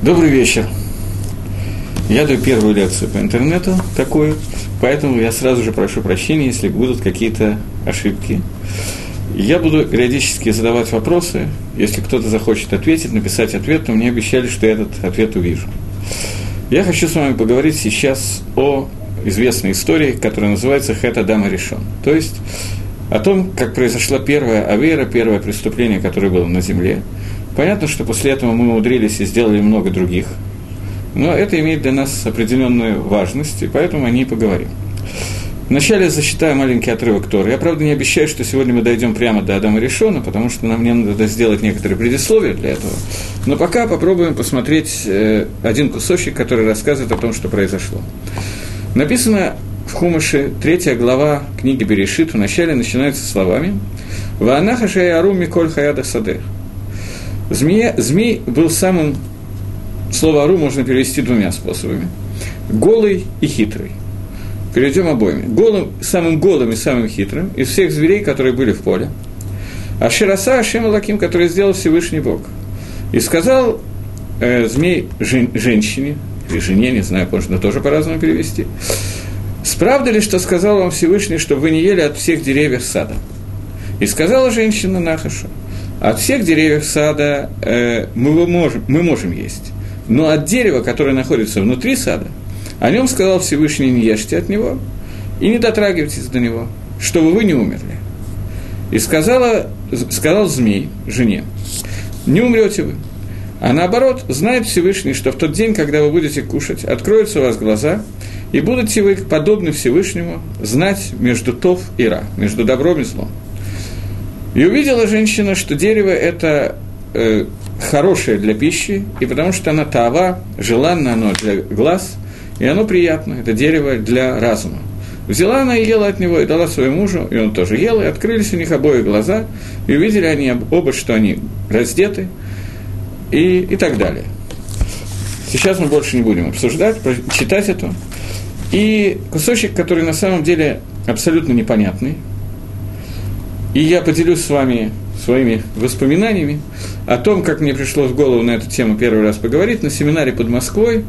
Добрый вечер. Я даю первую лекцию по интернету, такую, поэтому я сразу же прошу прощения, если будут какие-то ошибки. Я буду периодически задавать вопросы. Если кто-то захочет ответить, написать ответ, то мне обещали, что я этот ответ увижу. Я хочу с вами поговорить сейчас о известной истории, которая называется «Хэт Адама решен». То есть о том, как произошла первая авера, первое преступление, которое было на земле. Понятно, что после этого мы умудрились и сделали много других но это имеет для нас определенную важность, и поэтому о ней поговорим. Вначале зачитаю маленький отрывок Торы. Я, правда, не обещаю, что сегодня мы дойдем прямо до Адама Решона, потому что нам не надо сделать некоторые предисловия для этого. Но пока попробуем посмотреть э, один кусочек, который рассказывает о том, что произошло. Написано в Хумаше, третья глава книги Берешит, вначале начинается словами «Ваанаха шаяру миколь хаяда саде». Змея, змей был самым Слово «ару» можно перевести двумя способами. Голый и хитрый. Перейдем обоими. Голым, самым голым и самым хитрым из всех зверей, которые были в поле. А Шираса Ашем Лаким, который сделал Всевышний Бог. И сказал э, змей жен, женщине, или жене, не знаю, можно тоже по-разному перевести, «Справда ли, что сказал вам Всевышний, чтобы вы не ели от всех деревьев сада?» И сказала женщина Нахашу, «От всех деревьев сада э, мы, можем, мы можем есть, но от дерева, которое находится внутри сада, о нем сказал Всевышний, не ешьте от него и не дотрагивайтесь до него, чтобы вы не умерли. И сказала, сказал змей жене, не умрете вы. А наоборот, знает Всевышний, что в тот день, когда вы будете кушать, откроются у вас глаза, и будете вы, подобны Всевышнему, знать между тов и ра, между добром и злом. И увидела женщина, что дерево – это э, хорошее для пищи, и потому что она тава, желанно оно для глаз, и оно приятно, это дерево для разума. Взяла она и ела от него, и дала своему мужу, и он тоже ел, и открылись у них обои глаза, и увидели они оба, что они раздеты, и, и так далее. Сейчас мы больше не будем обсуждать, читать это. И кусочек, который на самом деле абсолютно непонятный, и я поделюсь с вами своими воспоминаниями о том, как мне пришло в голову на эту тему первый раз поговорить на семинаре под Москвой.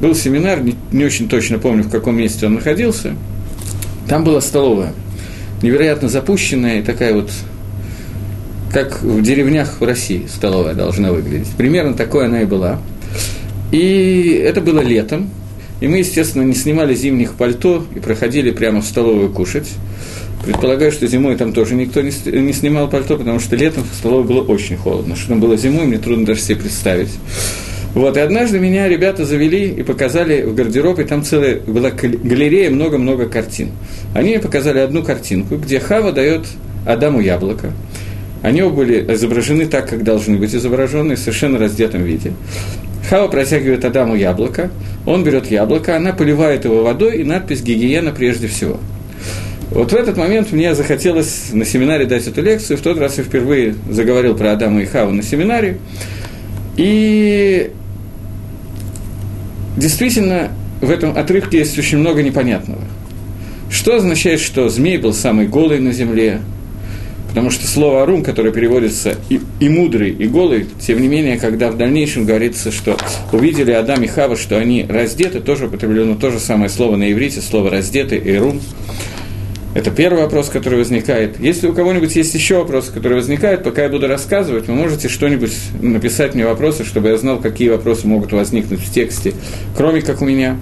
Был семинар, не, не очень точно помню, в каком месте он находился. Там была столовая, невероятно запущенная и такая вот, как в деревнях в России столовая должна выглядеть. Примерно такой она и была. И это было летом, и мы, естественно, не снимали зимних пальто и проходили прямо в столовую кушать. Предполагаю, что зимой там тоже никто не, снимал пальто, потому что летом в столовой было очень холодно. Что там было зимой, мне трудно даже себе представить. Вот, и однажды меня ребята завели и показали в гардероб, и там целая была галерея, много-много картин. Они мне показали одну картинку, где Хава дает Адаму яблоко. Они были изображены так, как должны быть изображены, в совершенно раздетом виде. Хава протягивает Адаму яблоко, он берет яблоко, она поливает его водой, и надпись «Гигиена прежде всего». Вот в этот момент мне захотелось на семинаре дать эту лекцию. В тот раз я впервые заговорил про Адама и Хаву на семинаре. И действительно, в этом отрывке есть очень много непонятного. Что означает, что змей был самый голый на земле? Потому что слово «арум», которое переводится и, и «мудрый», и «голый», тем не менее, когда в дальнейшем говорится, что увидели Адам и Хава, что они раздеты, тоже употреблено то же самое слово на иврите, слово «раздеты», «эрум», это первый вопрос, который возникает. Если у кого-нибудь есть еще вопросы, которые возникают, пока я буду рассказывать, вы можете что-нибудь написать мне вопросы, чтобы я знал, какие вопросы могут возникнуть в тексте, кроме как у меня.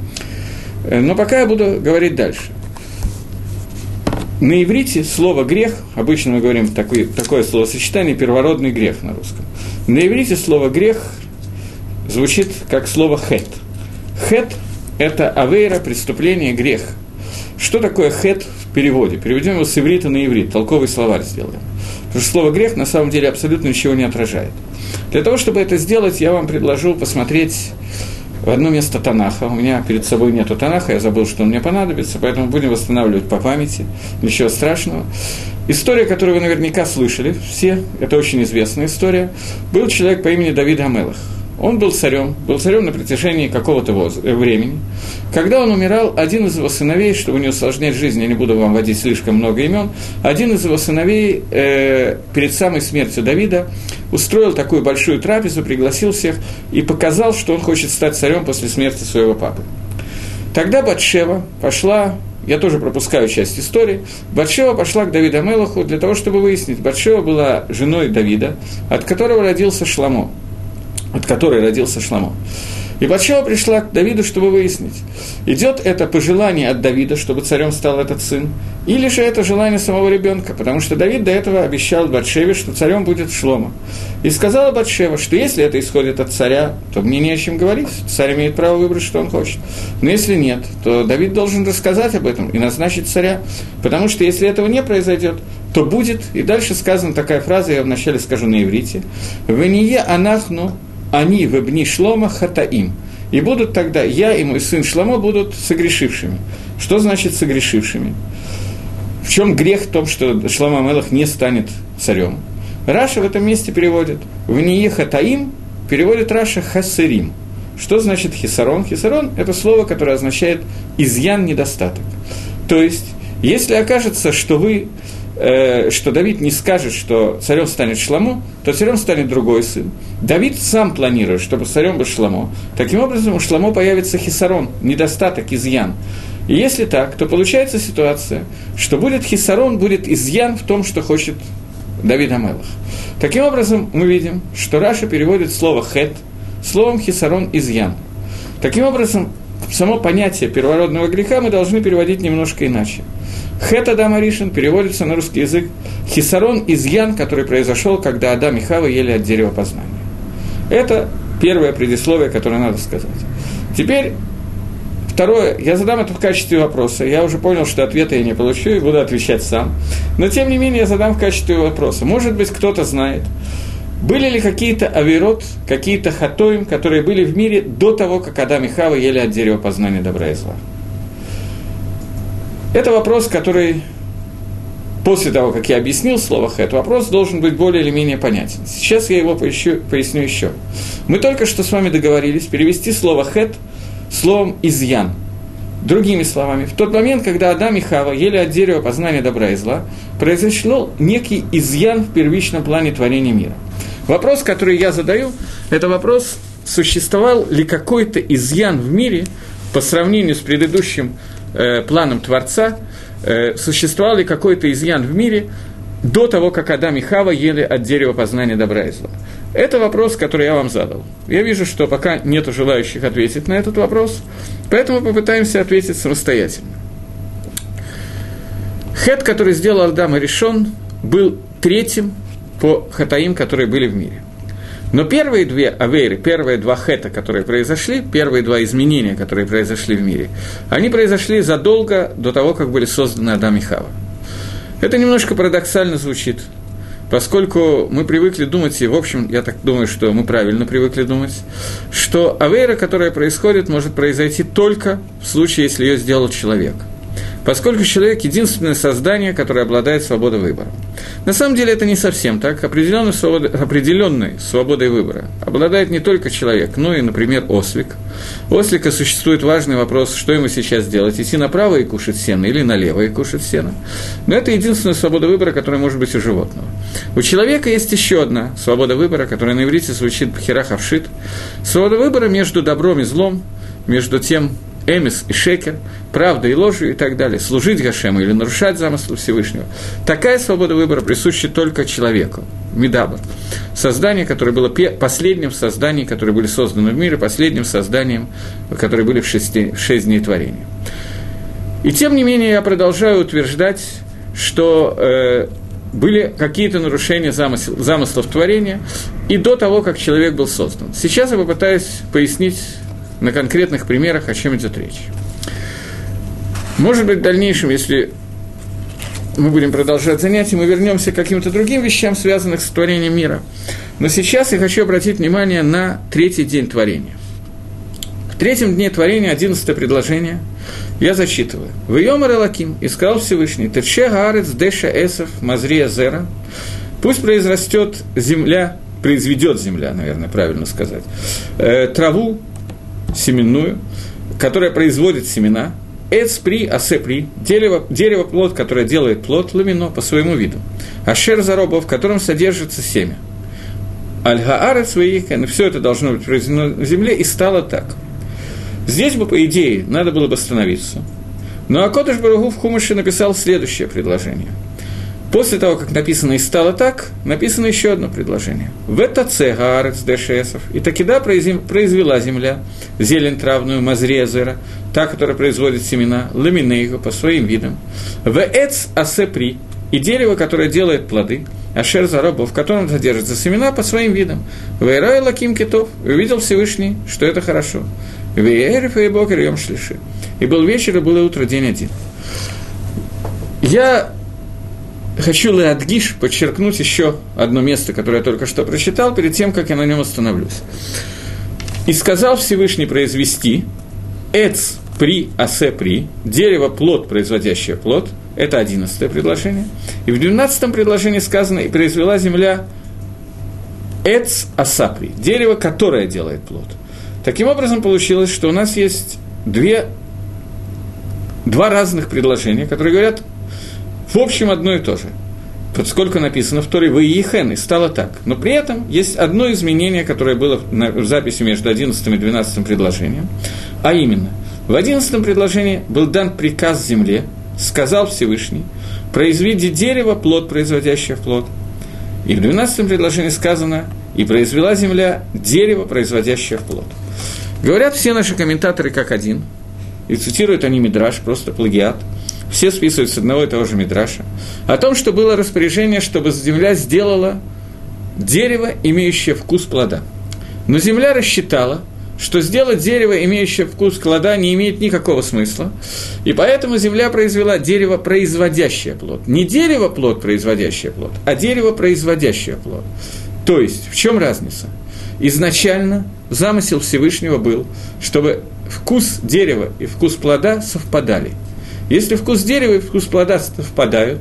Э, но пока я буду говорить дальше. На иврите слово «грех», обычно мы говорим такое, такое словосочетание «первородный грех» на русском. На иврите слово «грех» звучит как слово «хет». «Хет» – это авейра, преступление, грех. Что такое «хет» переводе. Переведем его с иврита на иврит, толковый словарь сделаем. Потому что слово «грех» на самом деле абсолютно ничего не отражает. Для того, чтобы это сделать, я вам предложу посмотреть в одно место Танаха. У меня перед собой нету Танаха, я забыл, что он мне понадобится, поэтому будем восстанавливать по памяти. Ничего страшного. История, которую вы наверняка слышали, все, это очень известная история. Был человек по имени Давид Амелах. Он был царем, был царем на протяжении какого-то э, времени. Когда он умирал, один из его сыновей, чтобы не усложнять жизнь, я не буду вам вводить слишком много имен, один из его сыновей э, перед самой смертью Давида устроил такую большую трапезу, пригласил всех и показал, что он хочет стать царем после смерти своего папы. Тогда Батшева пошла я тоже пропускаю часть истории. Батшева пошла к Давиду Мелаху для того, чтобы выяснить. Батшева была женой Давида, от которого родился Шламо. От которой родился Шламо. И Батшева пришла к Давиду, чтобы выяснить, идет это пожелание от Давида, чтобы царем стал этот сын, или же это желание самого ребенка, потому что Давид до этого обещал Батшеве, что царем будет Шлома. И сказала Батшева, что если это исходит от царя, то мне не о чем говорить, царь имеет право выбрать, что он хочет. Но если нет, то Давид должен рассказать об этом и назначить царя, потому что если этого не произойдет, то будет, и дальше сказана такая фраза, я вначале скажу на иврите, «Вение анахну они в обни шлома хатаим. И будут тогда, я и мой сын Шломо будут согрешившими. Что значит согрешившими? В чем грех в том, что Шломо Мелах не станет царем? Раша в этом месте переводит «в ние хатаим» переводит Раша «хасырим». Что значит хисарон? Хисарон – это слово, которое означает «изъян, недостаток». То есть, если окажется, что вы Э, что Давид не скажет, что царем станет Шламо, то царем станет другой сын. Давид сам планирует, чтобы царем был Шламо. Таким образом, у Шламо появится хисарон, недостаток, изъян. И если так, то получается ситуация, что будет хисарон, будет изъян в том, что хочет Давид Амелах. Таким образом, мы видим, что Раша переводит слово «хет» словом «хисарон» изъян. Таким образом, само понятие первородного греха мы должны переводить немножко иначе. Хет Адам Аришин переводится на русский язык хисарон изъян, который произошел, когда Адам и Хава ели от дерева познания. Это первое предисловие, которое надо сказать. Теперь Второе, я задам это в качестве вопроса. Я уже понял, что ответа я не получу и буду отвечать сам. Но тем не менее я задам в качестве вопроса. Может быть, кто-то знает, были ли какие-то авирот, какие-то хатоим, которые были в мире до того, как Адам и Хава ели от дерева познания добра и зла? Это вопрос, который после того, как я объяснил слово «хэт», вопрос должен быть более или менее понятен. Сейчас я его поищу, поясню еще. Мы только что с вами договорились перевести слово «хэт» словом «изъян». Другими словами, в тот момент, когда Адам и Хава ели от дерева познания добра и зла, произошел некий изъян в первичном плане творения мира. Вопрос, который я задаю, это вопрос, существовал ли какой-то изъян в мире по сравнению с предыдущим э, планом Творца, э, существовал ли какой-то изъян в мире до того, как Адам и Хава ели от дерева познания добра и зла? Это вопрос, который я вам задал. Я вижу, что пока нет желающих ответить на этот вопрос, поэтому попытаемся ответить самостоятельно. Хет, который сделал Адам и был третьим по хатаим, которые были в мире – но первые две авейры, первые два хета, которые произошли, первые два изменения, которые произошли в мире, они произошли задолго до того, как были созданы Адам и Хава. Это немножко парадоксально звучит, поскольку мы привыкли думать, и в общем, я так думаю, что мы правильно привыкли думать, что авейра, которая происходит, может произойти только в случае, если ее сделал человек – поскольку человек – единственное создание, которое обладает свободой выбора. На самом деле это не совсем так. Определенной, свободой, определенной свободой выбора обладает не только человек, но и, например, ослик. У ослика существует важный вопрос, что ему сейчас делать – идти направо и кушать сено или налево и кушать сено. Но это единственная свобода выбора, которая может быть у животного. У человека есть еще одна свобода выбора, которая на иврите звучит «бхирахавшит». Свобода выбора между добром и злом, между тем, эмис и шекер, правда и ложью и так далее, служить Гашему или нарушать замыслы Всевышнего. Такая свобода выбора присуща только человеку, Медабр. Создание, которое было последним созданием, которые были созданы в мире, последним созданием, которые были в, шести, в шесть дней творения. И тем не менее я продолжаю утверждать, что э, были какие-то нарушения замысел, замыслов творения и до того, как человек был создан. Сейчас я попытаюсь пояснить на конкретных примерах, о чем идет речь. Может быть, в дальнейшем, если мы будем продолжать занятия, мы вернемся к каким-то другим вещам, связанным с творением мира. Но сейчас я хочу обратить внимание на третий день творения. В третьем дне творения, одиннадцатое предложение, я зачитываю. «В Йомар Элаким, и сказал Всевышний, Тече Гарец Деша Эсов Мазрия Зера, пусть произрастет земля произведет земля, наверное, правильно сказать, э, траву семенную, которая производит семена, Эц при, асе при, дерево, дерево плод, которое делает плод, ламино по своему виду. Ашер зароба, в котором содержится семя. Аль-Гаарет своихен, все это должно быть произведено на земле, и стало так. Здесь бы, по идее, надо было бы остановиться. Но Акодыш Барагу в Хумыше написал следующее предложение – После того, как написано «и стало так», написано еще одно предложение. «В это цегарец дешесов». И такида произвела земля зелень травную мазрезера, та, которая производит семена, ламинейгу по своим видам. «В эц асепри» и дерево, которое делает плоды, ашер зараба, в котором содержатся семена по своим видам. Вейрай лаким китов, и увидел Всевышний, что это хорошо. Вейериф и бокер шлиши. И был вечер, и было утро, день один. Я хочу Леадгиш подчеркнуть еще одно место, которое я только что прочитал, перед тем, как я на нем остановлюсь. «И сказал Всевышний произвести эц при асе при, дерево плод, производящее плод, это одиннадцатое предложение. И в двенадцатом предложении сказано, и произвела земля эц асапри, дерево, которое делает плод. Таким образом, получилось, что у нас есть две, два разных предложения, которые говорят в общем, одно и то же. Поскольку написано в Торе «Вы Ехен», и стало так. Но при этом есть одно изменение, которое было в записи между 11 и 12 предложением. А именно, в 11 предложении был дан приказ земле, сказал Всевышний, произведи дерево, плод, производящее плод. И в 12 предложении сказано, и произвела земля дерево, производящее плод. Говорят все наши комментаторы как один, и цитируют они Мидраш, просто плагиат – все списывают с одного и того же Мидраша, о том, что было распоряжение, чтобы земля сделала дерево, имеющее вкус плода. Но земля рассчитала, что сделать дерево, имеющее вкус плода, не имеет никакого смысла, и поэтому земля произвела дерево, производящее плод. Не дерево плод, производящее плод, а дерево, производящее плод. То есть, в чем разница? Изначально замысел Всевышнего был, чтобы вкус дерева и вкус плода совпадали – если вкус дерева и вкус плода совпадают,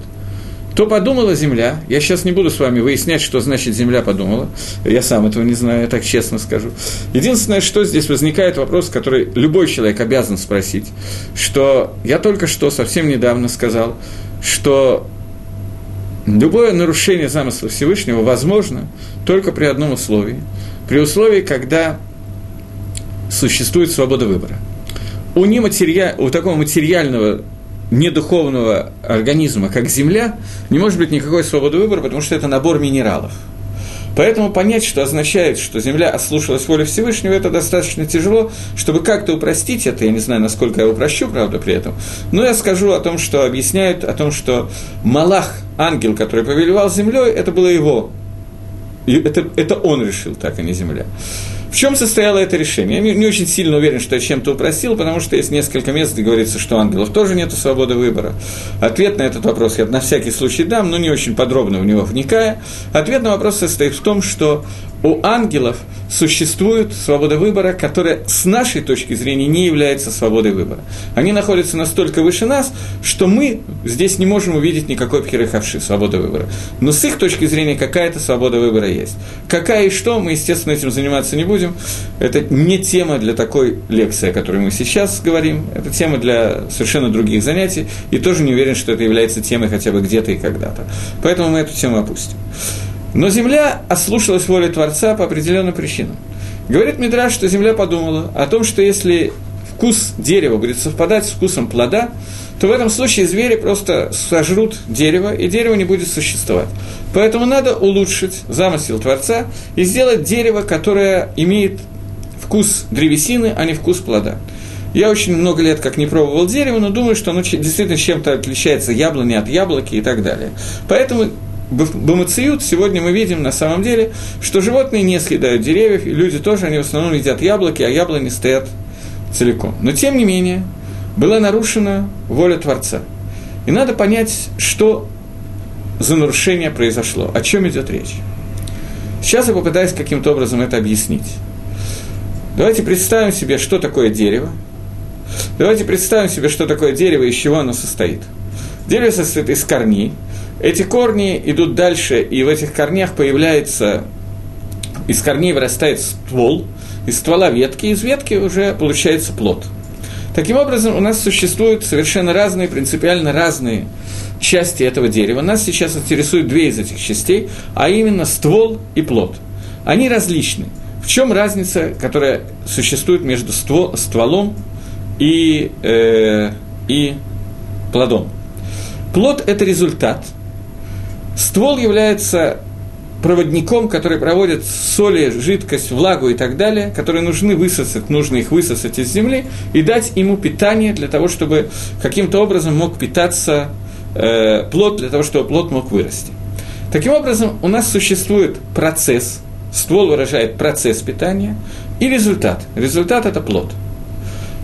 то подумала земля, я сейчас не буду с вами выяснять, что значит земля подумала, я сам этого не знаю, я так честно скажу. Единственное, что здесь возникает вопрос, который любой человек обязан спросить, что я только что совсем недавно сказал, что любое нарушение замысла Всевышнего возможно только при одном условии, при условии, когда существует свобода выбора. У, нематериа... у такого материального недуховного организма, как Земля, не может быть никакой свободы выбора, потому что это набор минералов. Поэтому понять, что означает, что Земля ослушалась воли Всевышнего, это достаточно тяжело, чтобы как-то упростить это, я не знаю, насколько я упрощу, правда, при этом, но я скажу о том, что объясняют, о том, что Малах, ангел, который повелевал Землей, это было его, это, это он решил так, а не Земля. В чем состояло это решение? Я не, очень сильно уверен, что я чем-то упросил, потому что есть несколько мест, где говорится, что ангелов тоже нет свободы выбора. Ответ на этот вопрос я на всякий случай дам, но не очень подробно в него вникая. Ответ на вопрос состоит в том, что у ангелов существует свобода выбора, которая с нашей точки зрения не является свободой выбора. Они находятся настолько выше нас, что мы здесь не можем увидеть никакой пхерехавши, свободы выбора. Но с их точки зрения какая-то свобода выбора есть. Какая и что, мы, естественно, этим заниматься не будем. Это не тема для такой лекции, о которой мы сейчас говорим. Это тема для совершенно других занятий. И тоже не уверен, что это является темой хотя бы где-то и когда-то. Поэтому мы эту тему опустим. Но земля ослушалась воли Творца по определенным причинам. Говорит Мидраш, что земля подумала о том, что если вкус дерева будет совпадать с вкусом плода, то в этом случае звери просто сожрут дерево, и дерево не будет существовать. Поэтому надо улучшить замысел Творца и сделать дерево, которое имеет вкус древесины, а не вкус плода. Я очень много лет как не пробовал дерево, но думаю, что оно действительно чем-то отличается яблони от яблоки и так далее. Поэтому Бамациют сегодня мы видим на самом деле, что животные не съедают деревьев, и люди тоже, они в основном едят яблоки, а яблони стоят целиком. Но тем не менее, была нарушена воля Творца. И надо понять, что за нарушение произошло, о чем идет речь. Сейчас я попытаюсь каким-то образом это объяснить. Давайте представим себе, что такое дерево. Давайте представим себе, что такое дерево и из чего оно состоит. Дерево состоит из корней – эти корни идут дальше, и в этих корнях появляется из корней вырастает ствол, из ствола ветки, из ветки уже получается плод. Таким образом, у нас существуют совершенно разные, принципиально разные части этого дерева. Нас сейчас интересуют две из этих частей, а именно ствол и плод. Они различны. В чем разница, которая существует между ствол, стволом и, э, и плодом? Плод – это результат. Ствол является проводником, который проводит соли, жидкость, влагу и так далее, которые нужны высосать, нужно их высосать из земли и дать ему питание для того, чтобы каким-то образом мог питаться э, плод, для того, чтобы плод мог вырасти. Таким образом, у нас существует процесс, ствол выражает процесс питания и результат. Результат – это плод.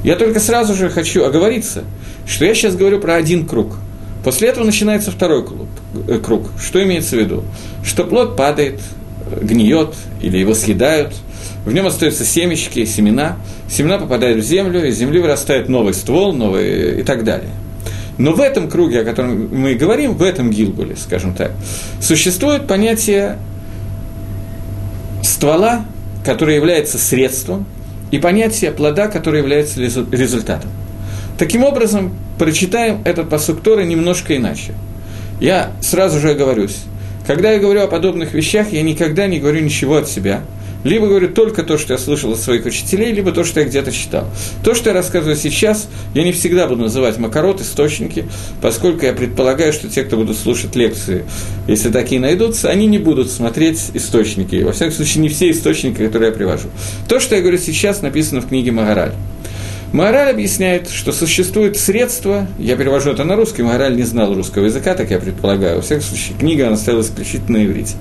Я только сразу же хочу оговориться, что я сейчас говорю про один круг – После этого начинается второй круг. Э, круг. Что имеется в виду? Что плод падает, гниет или его съедают, в нем остаются семечки, семена, семена попадают в землю, из земли вырастает новый ствол, новый и так далее. Но в этом круге, о котором мы говорим, в этом гилгуле, скажем так, существует понятие ствола, которое является средством, и понятие плода, которое является результатом. Таким образом, прочитаем этот посук Торы немножко иначе. Я сразу же оговорюсь. Когда я говорю о подобных вещах, я никогда не говорю ничего от себя. Либо говорю только то, что я слышал от своих учителей, либо то, что я где-то читал. То, что я рассказываю сейчас, я не всегда буду называть макарот, источники, поскольку я предполагаю, что те, кто будут слушать лекции, если такие найдутся, они не будут смотреть источники. Во всяком случае, не все источники, которые я привожу. То, что я говорю сейчас, написано в книге Магараль. Мораль объясняет, что существует средство, я перевожу это на русский, Мораль не знал русского языка, так я предполагаю, во всяком случае, книга она стояла исключительно на иврите.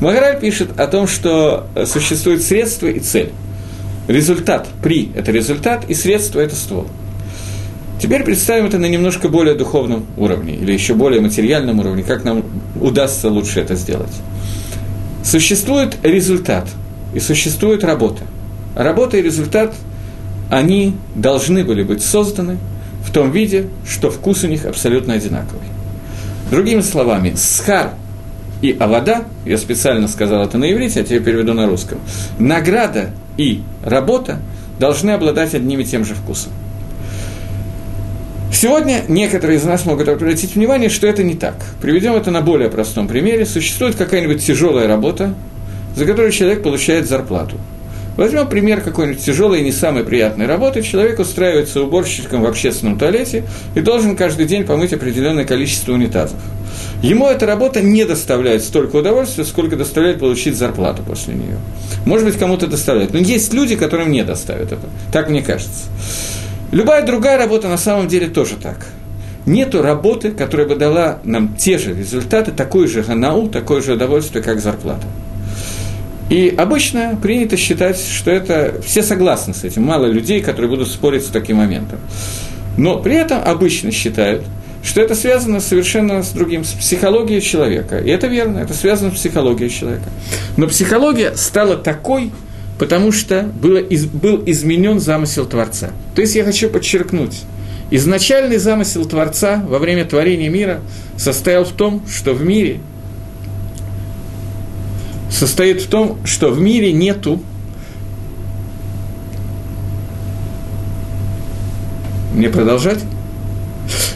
Мораль пишет о том, что существует средство и цель. Результат, при – это результат, и средство – это ствол. Теперь представим это на немножко более духовном уровне, или еще более материальном уровне, как нам удастся лучше это сделать. Существует результат, и существует работа. Работа и результат – они должны были быть созданы в том виде, что вкус у них абсолютно одинаковый. Другими словами, схар и авода, я специально сказал это на иврите, а теперь переведу на русском, награда и работа должны обладать одним и тем же вкусом. Сегодня некоторые из нас могут обратить внимание, что это не так. Приведем это на более простом примере. Существует какая-нибудь тяжелая работа, за которую человек получает зарплату – Возьмем пример какой-нибудь тяжелой и не самой приятной работы. Человек устраивается уборщиком в общественном туалете и должен каждый день помыть определенное количество унитазов. Ему эта работа не доставляет столько удовольствия, сколько доставляет получить зарплату после нее. Может быть, кому-то доставляет. Но есть люди, которым не доставят это. Так мне кажется. Любая другая работа на самом деле тоже так. Нету работы, которая бы дала нам те же результаты, такой же ганау, такое же удовольствие, как зарплата. И обычно принято считать, что это все согласны с этим, мало людей, которые будут спорить с таким моментом. Но при этом обычно считают, что это связано совершенно с другим, с психологией человека. И это верно, это связано с психологией человека. Но психология стала такой, потому что было, из, был изменен замысел Творца. То есть я хочу подчеркнуть, изначальный замысел Творца во время творения мира состоял в том, что в мире – состоит в том, что в мире нету Мне продолжать?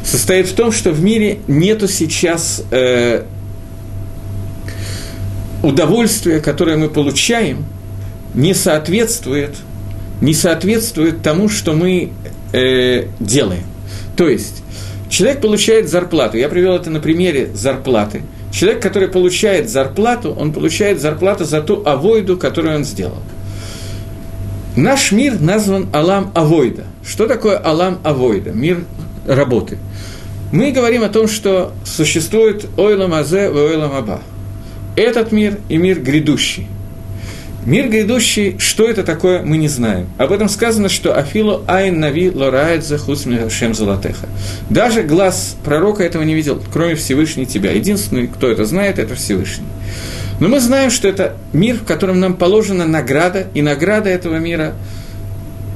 Состоит в том, что в мире нету сейчас э, удовольствия, которое мы получаем, не соответствует, не соответствует тому, что мы э, делаем. То есть человек получает зарплату. Я привел это на примере зарплаты – Человек, который получает зарплату, он получает зарплату за ту авойду, которую он сделал. Наш мир назван Алам Авойда. Что такое Алам Авойда? Мир работы. Мы говорим о том, что существует Ойлам Азе и Ойлам Аба. Этот мир и мир грядущий – Мир грядущий, что это такое, мы не знаем. Об этом сказано, что Афилу Айн Нави Лорает Захус Шем Золотеха. Даже глаз пророка этого не видел, кроме Всевышней тебя. Единственный, кто это знает, это Всевышний. Но мы знаем, что это мир, в котором нам положена награда, и награда этого мира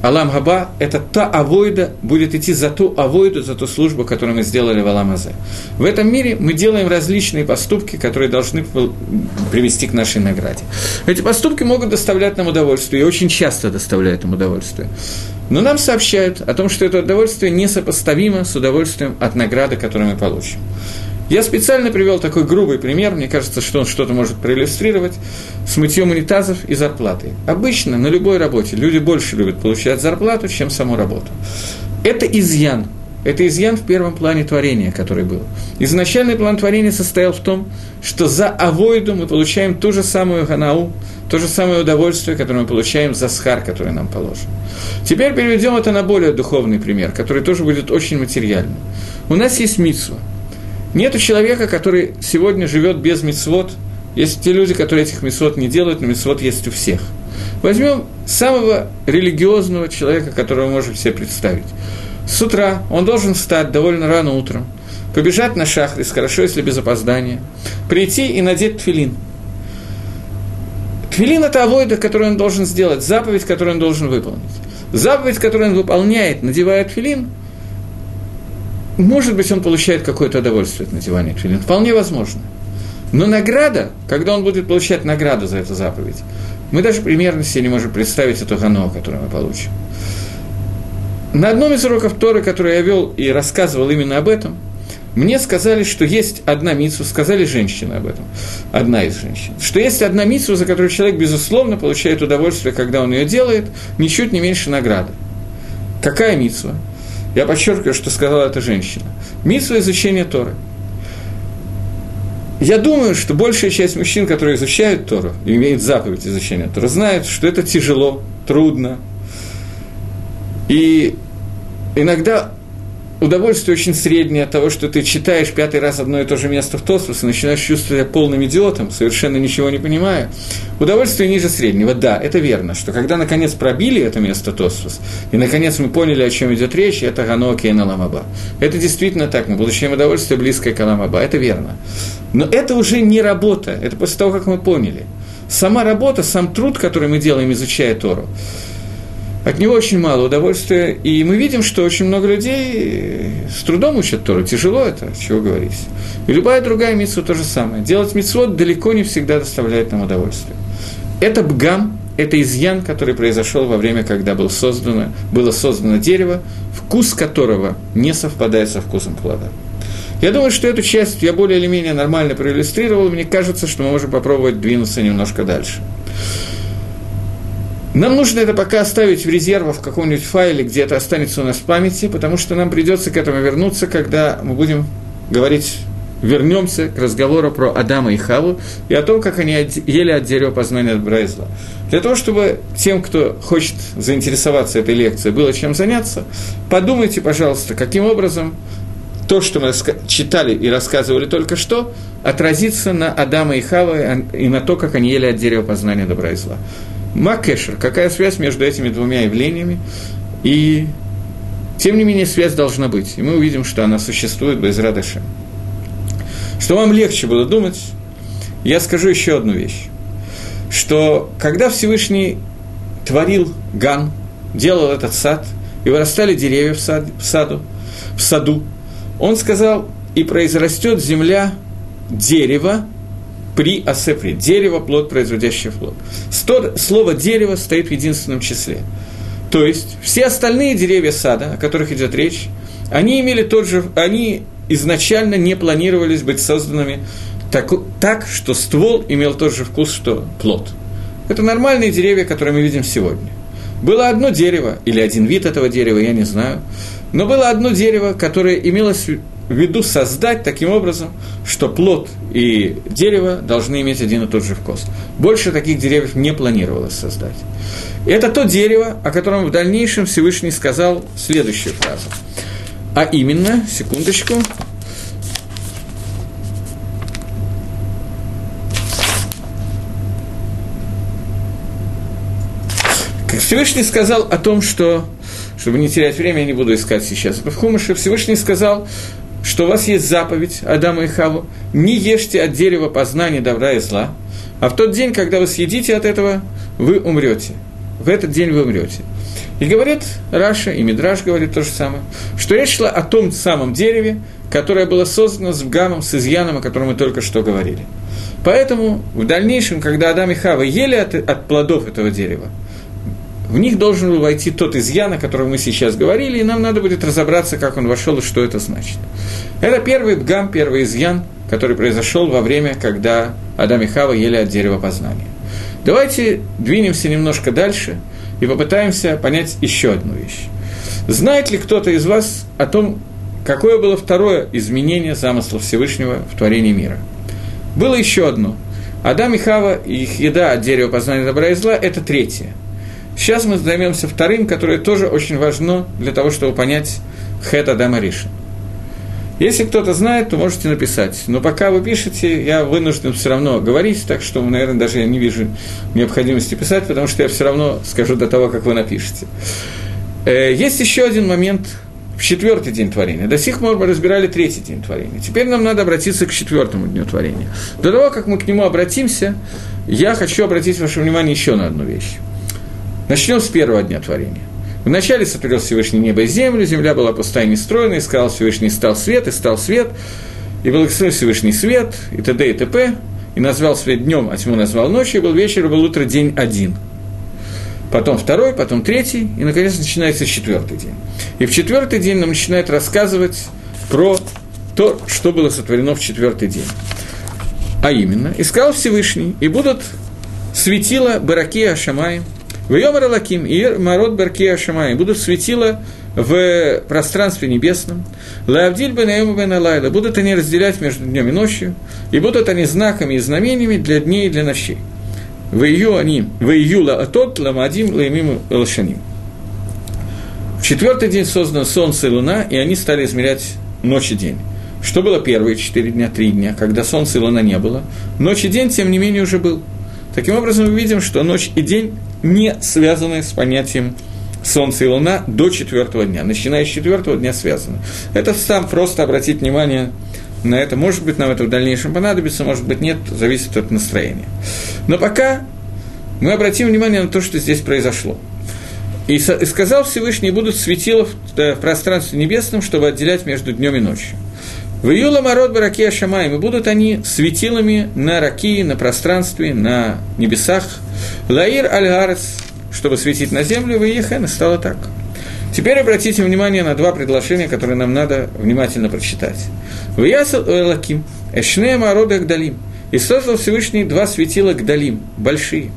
Алам Габа – это та авойда, будет идти за ту авойду, за ту службу, которую мы сделали в Алам Азе. В этом мире мы делаем различные поступки, которые должны привести к нашей награде. Эти поступки могут доставлять нам удовольствие, и очень часто доставляют нам удовольствие. Но нам сообщают о том, что это удовольствие несопоставимо с удовольствием от награды, которую мы получим. Я специально привел такой грубый пример, мне кажется, что он что-то может проиллюстрировать, с мытьем унитазов и зарплатой. Обычно на любой работе люди больше любят получать зарплату, чем саму работу. Это изъян. Это изъян в первом плане творения, который был. Изначальный план творения состоял в том, что за авойду мы получаем ту же самую ганау, то же самое удовольствие, которое мы получаем за схар, который нам положен. Теперь переведем это на более духовный пример, который тоже будет очень материальным. У нас есть митсва – Нету человека, который сегодня живет без мецвод. Есть те люди, которые этих мецвод не делают, но мецвод есть у всех. Возьмем самого религиозного человека, которого мы можем себе представить. С утра он должен встать довольно рано утром, побежать на шахрис, хорошо, если без опоздания, прийти и надеть тфилин. Тфилин – это авойда, которую он должен сделать, заповедь, которую он должен выполнить. Заповедь, которую он выполняет, надевая тфилин – может быть, он получает какое-то удовольствие от надевания тфилин. Вполне возможно. Но награда, когда он будет получать награду за эту заповедь, мы даже примерно себе не можем представить эту гано, которую мы получим. На одном из уроков Торы, который я вел и рассказывал именно об этом, мне сказали, что есть одна митсу, сказали женщины об этом, одна из женщин, что есть одна митсу, за которую человек, безусловно, получает удовольствие, когда он ее делает, ничуть не меньше награды. Какая митсва? Я подчеркиваю, что сказала эта женщина. Митсва изучения Торы. Я думаю, что большая часть мужчин, которые изучают Тору, имеют заповедь изучения Торы, знают, что это тяжело, трудно. И иногда удовольствие очень среднее от того, что ты читаешь пятый раз одно и то же место в Тосфос и начинаешь чувствовать себя полным идиотом, совершенно ничего не понимая. Удовольствие ниже среднего. Да, это верно, что когда наконец пробили это место Тосфос, и наконец мы поняли, о чем идет речь, это Ганоки и Наламаба. Это действительно так, мы получаем удовольствие близкое к Аламаба, это верно. Но это уже не работа, это после того, как мы поняли. Сама работа, сам труд, который мы делаем, изучая Тору, от него очень мало удовольствия, и мы видим, что очень много людей с трудом учат Тору, тяжело это, чего говорить. И любая другая митсва то же самое. Делать митцвот далеко не всегда доставляет нам удовольствие. Это бгам, это изъян, который произошел во время, когда был создано, было создано дерево, вкус которого не совпадает со вкусом плода. Я думаю, что эту часть я более или менее нормально проиллюстрировал, мне кажется, что мы можем попробовать двинуться немножко дальше. Нам нужно это пока оставить в резервах в каком-нибудь файле, где это останется у нас в памяти, потому что нам придется к этому вернуться, когда мы будем говорить, вернемся к разговору про Адама и Хаву и о том, как они ели от дерева познания от Брайзла. Для того, чтобы тем, кто хочет заинтересоваться этой лекцией, было чем заняться, подумайте, пожалуйста, каким образом то, что мы читали и рассказывали только что, отразится на Адама и Хава и на то, как они ели от дерева познания добра и зла. Макешер, какая связь между этими двумя явлениями? И тем не менее связь должна быть, и мы увидим, что она существует без радыша. Что вам легче было думать, я скажу еще одну вещь, что когда Всевышний творил Ган, делал этот сад, и вырастали деревья в, сад, в, саду, в саду, он сказал, и произрастет земля дерево, при асепре. Дерево, плод, производящий плод. Слово дерево стоит в единственном числе. То есть все остальные деревья сада, о которых идет речь, они имели тот же, они изначально не планировались быть созданными так, так, что ствол имел тот же вкус, что плод. Это нормальные деревья, которые мы видим сегодня. Было одно дерево, или один вид этого дерева, я не знаю, но было одно дерево, которое имелось в виду создать таким образом, что плод и дерево должны иметь один и тот же вкус. Больше таких деревьев не планировалось создать. Это то дерево, о котором в дальнейшем Всевышний сказал следующую фразу. А именно, секундочку, Всевышний сказал о том, что, чтобы не терять время, я не буду искать сейчас это в Хумыше, Всевышний сказал, что у вас есть заповедь Адама и Хаву, не ешьте от дерева познания добра и зла, а в тот день, когда вы съедите от этого, вы умрете. в этот день вы умрете. И говорит Раша, и Мидраш говорит то же самое, что речь шла о том самом дереве, которое было создано с гамом, с изъяном, о котором мы только что говорили. Поэтому в дальнейшем, когда Адам и Хава ели от, от плодов этого дерева, в них должен был войти тот изъян, о котором мы сейчас говорили, и нам надо будет разобраться, как он вошел и что это значит. Это первый гам, первый изъян, который произошел во время, когда Адам и Хава ели от дерева познания. Давайте двинемся немножко дальше и попытаемся понять еще одну вещь. Знает ли кто-то из вас о том, какое было второе изменение замысла Всевышнего в творении мира? Было еще одно. Адам и Хава их еда от дерева познания добра и зла – это третье. Сейчас мы займемся вторым, которое тоже очень важно для того, чтобы понять Хет Адама Риша. Если кто-то знает, то можете написать. Но пока вы пишете, я вынужден все равно говорить, так что, наверное, даже я не вижу необходимости писать, потому что я все равно скажу до того, как вы напишете. Э, есть еще один момент в четвертый день творения. До сих пор мы разбирали третий день творения. Теперь нам надо обратиться к четвертому дню творения. До того, как мы к нему обратимся, я хочу обратить ваше внимание еще на одну вещь. Начнем с первого дня творения. Вначале сотворил Всевышний небо и землю, земля была пустая и нестроена, и сказал Всевышний, стал свет, и стал свет, и благословил Всевышний свет, и т.д. и т.п., и назвал свет днем, а тьму назвал ночью, и был вечер, и был утро, день один. Потом второй, потом третий, и, наконец, начинается четвертый день. И в четвертый день нам начинает рассказывать про то, что было сотворено в четвертый день. А именно, искал Всевышний, и будут светила Бараки Ашамай, в Йомар Лаким и Марот Барки Ашамай будут светила в пространстве небесном. Лавдиль бен бен Алайла. Будут они разделять между днем и ночью, и будут они знаками и знамениями для дней и для ночей. В ее они, в июла атот ламадим лаймим лашаним. В четвертый день создано солнце и луна, и они стали измерять ночь и день. Что было первые четыре дня, три дня, когда солнца и луна не было? Ночь и день, тем не менее, уже был. Таким образом, мы видим, что ночь и день не связаны с понятием Солнце и Луна до четвертого дня. Начиная с четвертого дня связаны. Это сам просто обратить внимание на это. Может быть, нам это в дальнейшем понадобится, может быть, нет, зависит от настроения. Но пока мы обратим внимание на то, что здесь произошло. И, сказал Всевышний, будут светила в пространстве небесном, чтобы отделять между днем и ночью. В июла мород бараки Ашамаем, и будут они светилами на раки, на пространстве, на небесах. Лаир аль чтобы светить на землю, в Иехен, стало так. Теперь обратите внимание на два предложения, которые нам надо внимательно прочитать. В Ясал Лаким, Эшне Марода Гдалим. И создал Всевышний два светила Гдалим, большие.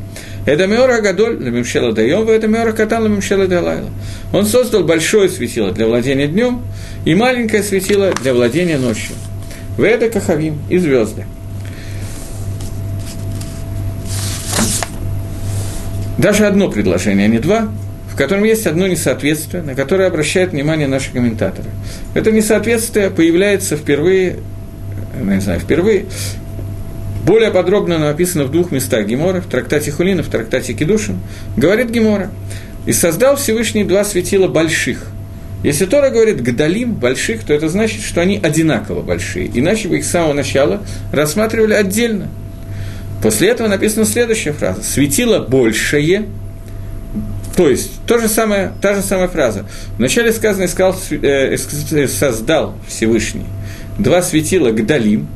Это Меора Гадоль, Ламимшела Даем, это Меора Катан, Ламимшела Далайла. Он создал большое светило для владения днем и маленькое светило для владения ночью. В это Кахавим и звезды. Даже одно предложение, а не два, в котором есть одно несоответствие, на которое обращают внимание наши комментаторы. Это несоответствие появляется впервые, ну, не знаю, впервые, более подробно написано в двух местах Гемора, в трактате Хулина, в трактате Кедушин. Говорит Гемора, «И создал Всевышний два светила больших, если Тора говорит «гдалим» – «больших», то это значит, что они одинаково большие. Иначе бы их с самого начала рассматривали отдельно. После этого написана следующая фраза. «Светило большее», то есть, то же самое, та же самая фраза. Вначале сказано, э, создал Всевышний два светила Гдалим,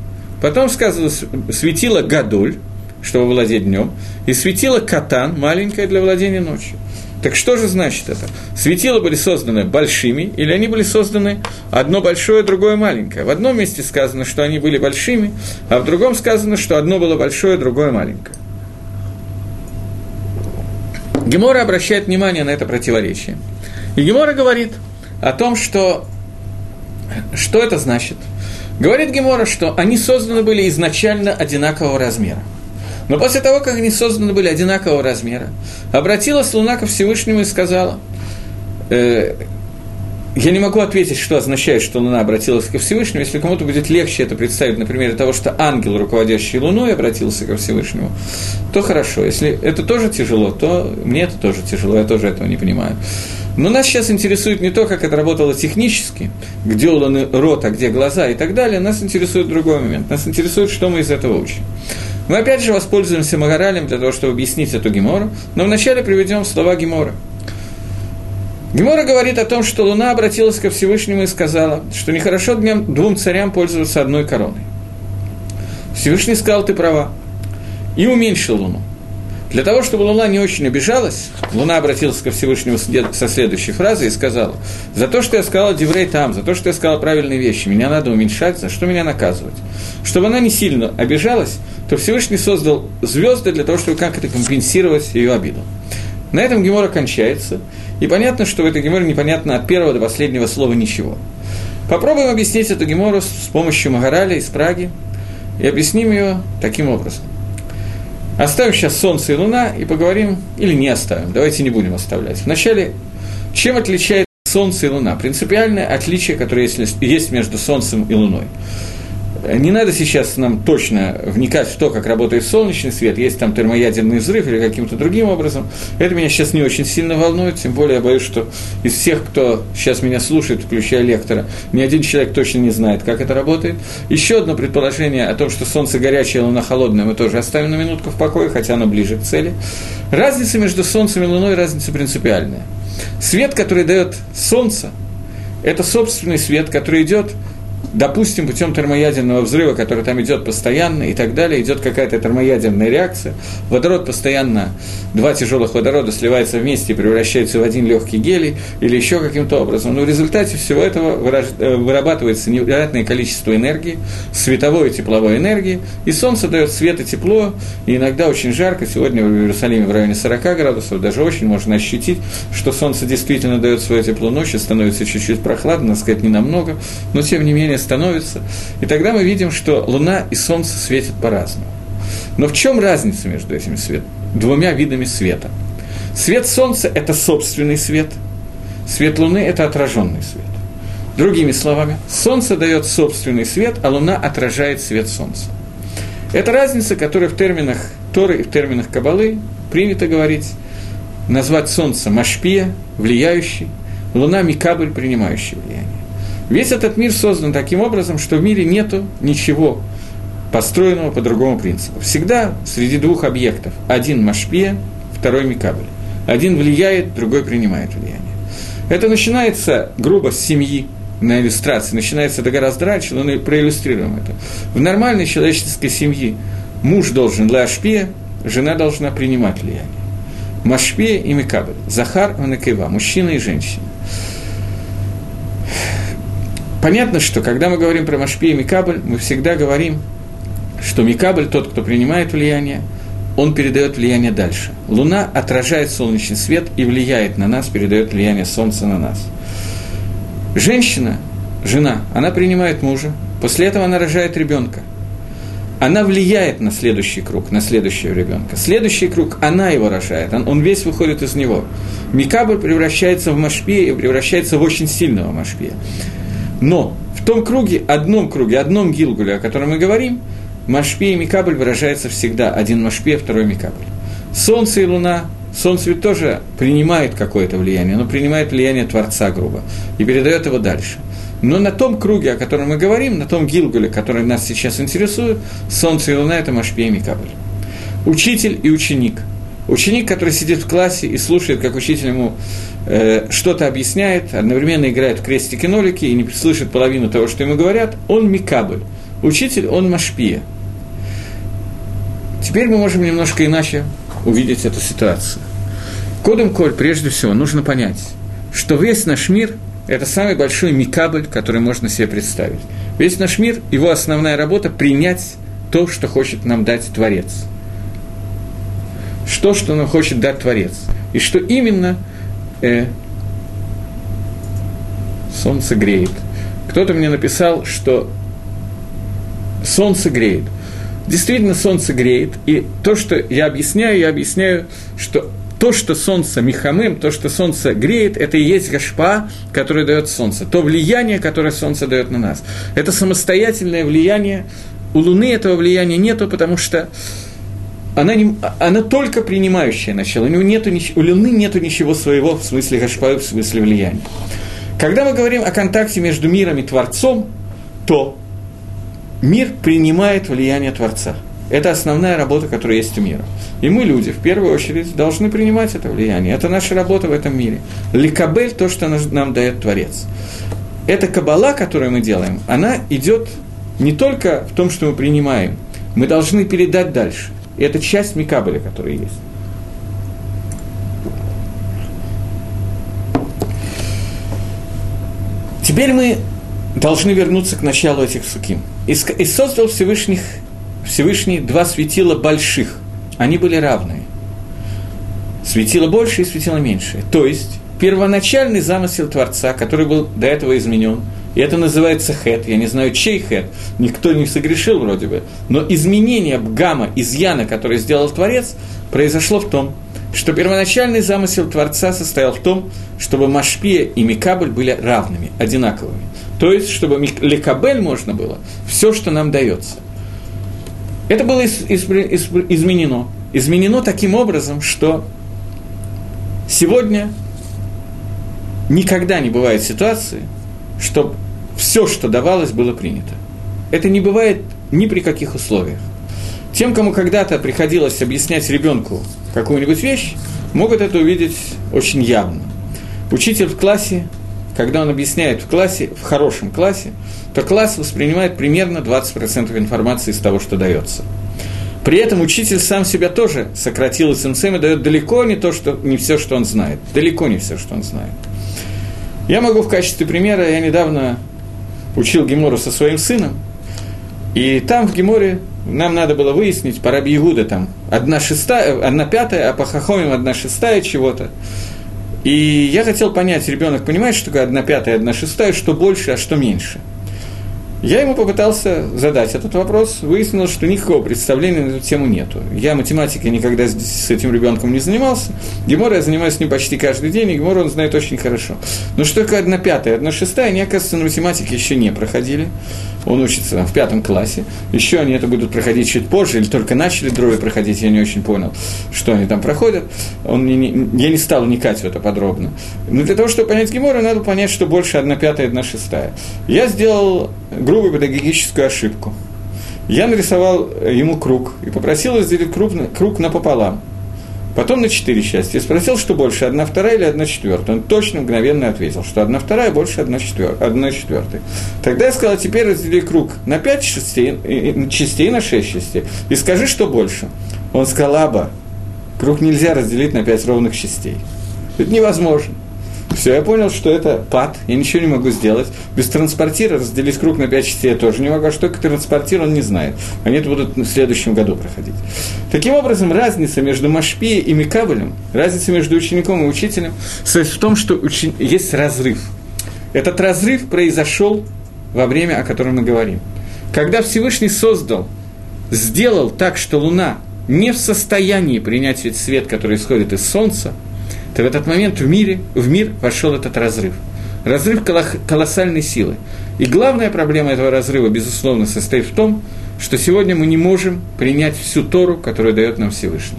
потом сказано светило Гадоль, чтобы владеть днем, и светило Катан, маленькое для владения ночью. Так что же значит это? Светила были созданы большими, или они были созданы одно большое, другое маленькое? В одном месте сказано, что они были большими, а в другом сказано, что одно было большое, другое маленькое. Гемора обращает внимание на это противоречие. И Гемора говорит о том, что, что это значит. Говорит Гемора, что они созданы были изначально одинакового размера. Но после того, как они созданы были одинакового размера, обратилась Луна ко Всевышнему и сказала, э, я не могу ответить, что означает, что Луна обратилась ко Всевышнему. Если кому-то будет легче это представить на примере того, что ангел, руководящий Луной, обратился ко Всевышнему, то хорошо. Если это тоже тяжело, то мне это тоже тяжело, я тоже этого не понимаю. Но нас сейчас интересует не то, как это работало технически, где Луны рот, а где глаза и так далее. Нас интересует другой момент. Нас интересует, что мы из этого учим. Мы опять же воспользуемся Магаралем для того, чтобы объяснить эту Гемору, но вначале приведем слова Гемора. Гемора говорит о том, что Луна обратилась ко Всевышнему и сказала, что нехорошо днем двум царям пользоваться одной короной. Всевышний сказал, ты права, и уменьшил Луну. Для того, чтобы Луна не очень обижалась, Луна обратилась ко Всевышнему со следующей фразой и сказала, «За то, что я сказала Деврей там, за то, что я сказала правильные вещи, меня надо уменьшать, за что меня наказывать?» Чтобы она не сильно обижалась, то Всевышний создал звезды для того, чтобы как-то компенсировать ее обиду. На этом Гемора кончается, и понятно, что в этой Геморе непонятно от первого до последнего слова ничего. Попробуем объяснить эту Гемору с помощью Магараля из Праги, и объясним ее таким образом. Оставим сейчас Солнце и Луна и поговорим, или не оставим, давайте не будем оставлять. Вначале, чем отличает Солнце и Луна? Принципиальное отличие, которое есть между Солнцем и Луной. Не надо сейчас нам точно вникать в то, как работает солнечный свет, есть там термоядерный взрыв или каким-то другим образом. Это меня сейчас не очень сильно волнует, тем более я боюсь, что из всех, кто сейчас меня слушает, включая лектора, ни один человек точно не знает, как это работает. Еще одно предположение о том, что солнце горячее, луна холодная, мы тоже оставим на минутку в покое, хотя оно ближе к цели. Разница между солнцем и луной, разница принципиальная. Свет, который дает солнце, это собственный свет, который идет допустим, путем термоядерного взрыва, который там идет постоянно и так далее, идет какая-то термоядерная реакция, водород постоянно, два тяжелых водорода сливаются вместе и превращаются в один легкий гелий или еще каким-то образом. Но в результате всего этого э, вырабатывается невероятное количество энергии, световой и тепловой энергии, и Солнце дает свет и тепло, и иногда очень жарко. Сегодня в Иерусалиме в районе 40 градусов, даже очень можно ощутить, что Солнце действительно дает свое тепло ночью, становится чуть-чуть прохладно, надо сказать, не намного, но тем не менее становится, и тогда мы видим, что Луна и Солнце светят по-разному. Но в чем разница между этими свет, двумя видами света? Свет Солнца – это собственный свет, свет Луны – это отраженный свет. Другими словами, Солнце дает собственный свет, а Луна отражает свет Солнца. Это разница, которая в терминах Торы и в терминах Кабалы принято говорить, назвать Солнце Машпия, влияющий, Луна Микабль, принимающий влияние. Весь этот мир создан таким образом, что в мире нету ничего построенного по другому принципу. Всегда среди двух объектов один машпия, второй микабль. Один влияет, другой принимает влияние. Это начинается грубо с семьи, на иллюстрации, начинается это гораздо раньше, но мы проиллюстрируем это. В нормальной человеческой семье муж должен лашпия, жена должна принимать влияние. Машпия и Микабль. Захар и Накива, мужчина и женщина. Понятно, что когда мы говорим про Машпи и Микабль, мы всегда говорим, что Микабль, тот, кто принимает влияние, он передает влияние дальше. Луна отражает солнечный свет и влияет на нас, передает влияние Солнца на нас. Женщина, жена, она принимает мужа, после этого она рожает ребенка. Она влияет на следующий круг, на следующего ребенка. Следующий круг, она его рожает, он, весь выходит из него. Микабль превращается в Машпия и превращается в очень сильного Машпия. Но в том круге, одном круге, одном гилгуле, о котором мы говорим, Машпи и Микабль выражается всегда один Машпи, а второй Микабль. Солнце и Луна, Солнце ведь тоже принимает какое-то влияние, но принимает влияние Творца, грубо, и передает его дальше. Но на том круге, о котором мы говорим, на том гилгуле, который нас сейчас интересует, Солнце и Луна – это Машпи и Микабль. Учитель и ученик. Ученик, который сидит в классе и слушает, как учитель ему Э, что-то объясняет, одновременно играет в крестики-нолики и не слышит половину того, что ему говорят, он микабль. Учитель, он машпия. Теперь мы можем немножко иначе увидеть эту ситуацию. Кодом Коль, прежде всего, нужно понять, что весь наш мир – это самый большой микабль, который можно себе представить. Весь наш мир, его основная работа – принять то, что хочет нам дать Творец. Что, что нам хочет дать Творец. И что именно – э, солнце греет. Кто-то мне написал, что солнце греет. Действительно, солнце греет, и то, что я объясняю, я объясняю, что то, что солнце михамым, то, что солнце греет, это и есть гашпа, которое дает солнце. То влияние, которое солнце дает на нас. Это самостоятельное влияние. У Луны этого влияния нету, потому что она, не, она только принимающая начало. У, него нету, у Луны нет ничего своего в смысле гашпаю, в смысле влияния. Когда мы говорим о контакте между миром и Творцом, то мир принимает влияние Творца. Это основная работа, которая есть у мира. И мы, люди, в первую очередь, должны принимать это влияние. Это наша работа в этом мире. Ликабель – то, что нам дает Творец. Эта кабала, которую мы делаем, она идет не только в том, что мы принимаем, мы должны передать дальше. И это часть Микабеля, которая есть. Теперь мы должны вернуться к началу этих суким. И создал Всевышних, Всевышний два светила больших. Они были равные. Светило больше и светило меньше. То есть, первоначальный замысел Творца, который был до этого изменен, и это называется хет, я не знаю, чей хет, никто не согрешил вроде бы, но изменение гамма, изъяна, который сделал Творец, произошло в том, что первоначальный замысел Творца состоял в том, чтобы Машпия и Микабль были равными, одинаковыми. То есть, чтобы Лекабель можно было все, что нам дается. Это было из, из, из, изменено. Изменено таким образом, что сегодня никогда не бывает ситуации, чтобы все, что давалось, было принято. Это не бывает ни при каких условиях. Тем, кому когда-то приходилось объяснять ребенку какую-нибудь вещь, могут это увидеть очень явно. Учитель в классе, когда он объясняет в классе, в хорошем классе, то класс воспринимает примерно 20% информации из того, что дается. При этом учитель сам себя тоже сократил и цимцем и дает далеко не, то, что, не все, что он знает. Далеко не все, что он знает. Я могу в качестве примера, я недавно учил Гемору со своим сыном, и там в Геморе нам надо было выяснить, по Раби Игуда там одна, шестая, одна пятая, а по Хахомим одна шестая чего-то. И я хотел понять, ребенок понимает, что такое одна пятая, одна шестая, что больше, а что меньше – я ему попытался задать этот вопрос, выяснилось, что никакого представления на эту тему нету. Я математикой никогда с этим ребенком не занимался. Гемора я занимаюсь с ним почти каждый день, и Гемора он знает очень хорошо. Но что такое одна пятая, одна шестая, они, оказывается, на математике еще не проходили. Он учится там, в пятом классе. Еще они это будут проходить чуть позже, или только начали дроби проходить, я не очень понял, что они там проходят. Он не, не, я не стал вникать в это подробно. Но для того, чтобы понять Гемора, надо понять, что больше одна пятая, одна шестая. Я сделал грубую педагогическую ошибку. Я нарисовал ему круг и попросил разделить круг, круг напополам. Потом на четыре части. И спросил, что больше, одна вторая или одна четвертая. Он точно, мгновенно ответил, что одна вторая больше одна четвертая. Одна четвертая. Тогда я сказал, теперь раздели круг на пять частей, частей на шесть частей. И скажи, что больше. Он сказал, аба, круг нельзя разделить на пять ровных частей. Это невозможно. Все, я понял, что это пад, я ничего не могу сделать. Без транспортира разделить круг на пять частей я тоже не могу, а что такое транспортир, он не знает. Они это будут в следующем году проходить. Таким образом, разница между Машпией и Микабелем, разница между учеником и учителем, состоит в том, что учен... есть разрыв. Этот разрыв произошел во время, о котором мы говорим. Когда Всевышний создал, сделал так, что Луна не в состоянии принять весь свет, который исходит из Солнца – то в этот момент в, мире, в мир вошел этот разрыв. Разрыв колоссальной силы. И главная проблема этого разрыва, безусловно, состоит в том, что сегодня мы не можем принять всю Тору, которую дает нам Всевышний.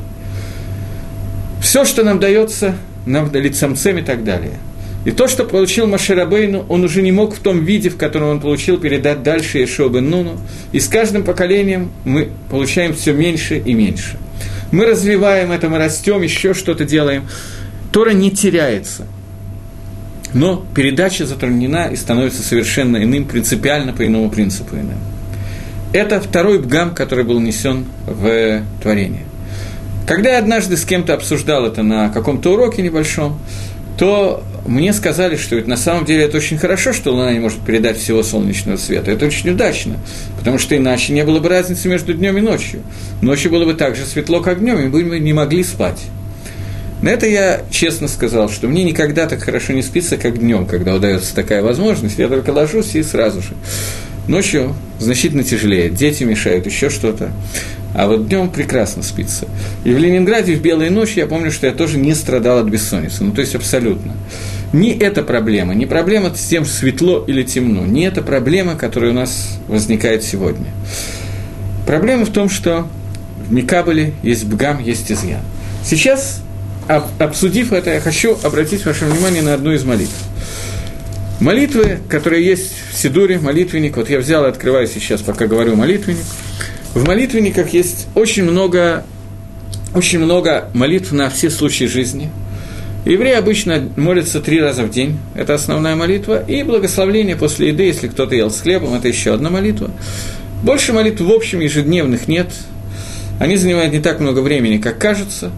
Все, что нам дается, нам лицемцем и так далее. И то, что получил Маширабейну, он уже не мог в том виде, в котором он получил, передать дальше Ешо бен Нуну. И с каждым поколением мы получаем все меньше и меньше. Мы развиваем это, мы растем, еще что-то делаем. Тора не теряется. Но передача затруднена и становится совершенно иным, принципиально по иному принципу иным. Это второй бгам, который был несен в творение. Когда я однажды с кем-то обсуждал это на каком-то уроке небольшом, то мне сказали, что ведь на самом деле это очень хорошо, что Луна не может передать всего солнечного света. Это очень удачно, потому что иначе не было бы разницы между днем и ночью. Ночью было бы так же светло, как днем, и мы не могли спать. На это я честно сказал, что мне никогда так хорошо не спится, как днем, когда удается такая возможность. Я только ложусь и сразу же. Ночью значительно тяжелее, дети мешают, еще что-то. А вот днем прекрасно спится. И в Ленинграде в белые ночи я помню, что я тоже не страдал от бессонницы. Ну, то есть абсолютно. Не эта проблема, не проблема с тем, светло или темно. Не эта проблема, которая у нас возникает сегодня. Проблема в том, что в Микабеле есть бгам, есть изъян. Сейчас обсудив это, я хочу обратить ваше внимание на одну из молитв. Молитвы, которые есть в Сидуре, молитвенник, вот я взял и открываю сейчас, пока говорю молитвенник. В молитвенниках есть очень много, очень много молитв на все случаи жизни. Евреи обычно молятся три раза в день, это основная молитва, и благословление после еды, если кто-то ел с хлебом, это еще одна молитва. Больше молитв в общем ежедневных нет, они занимают не так много времени, как кажется.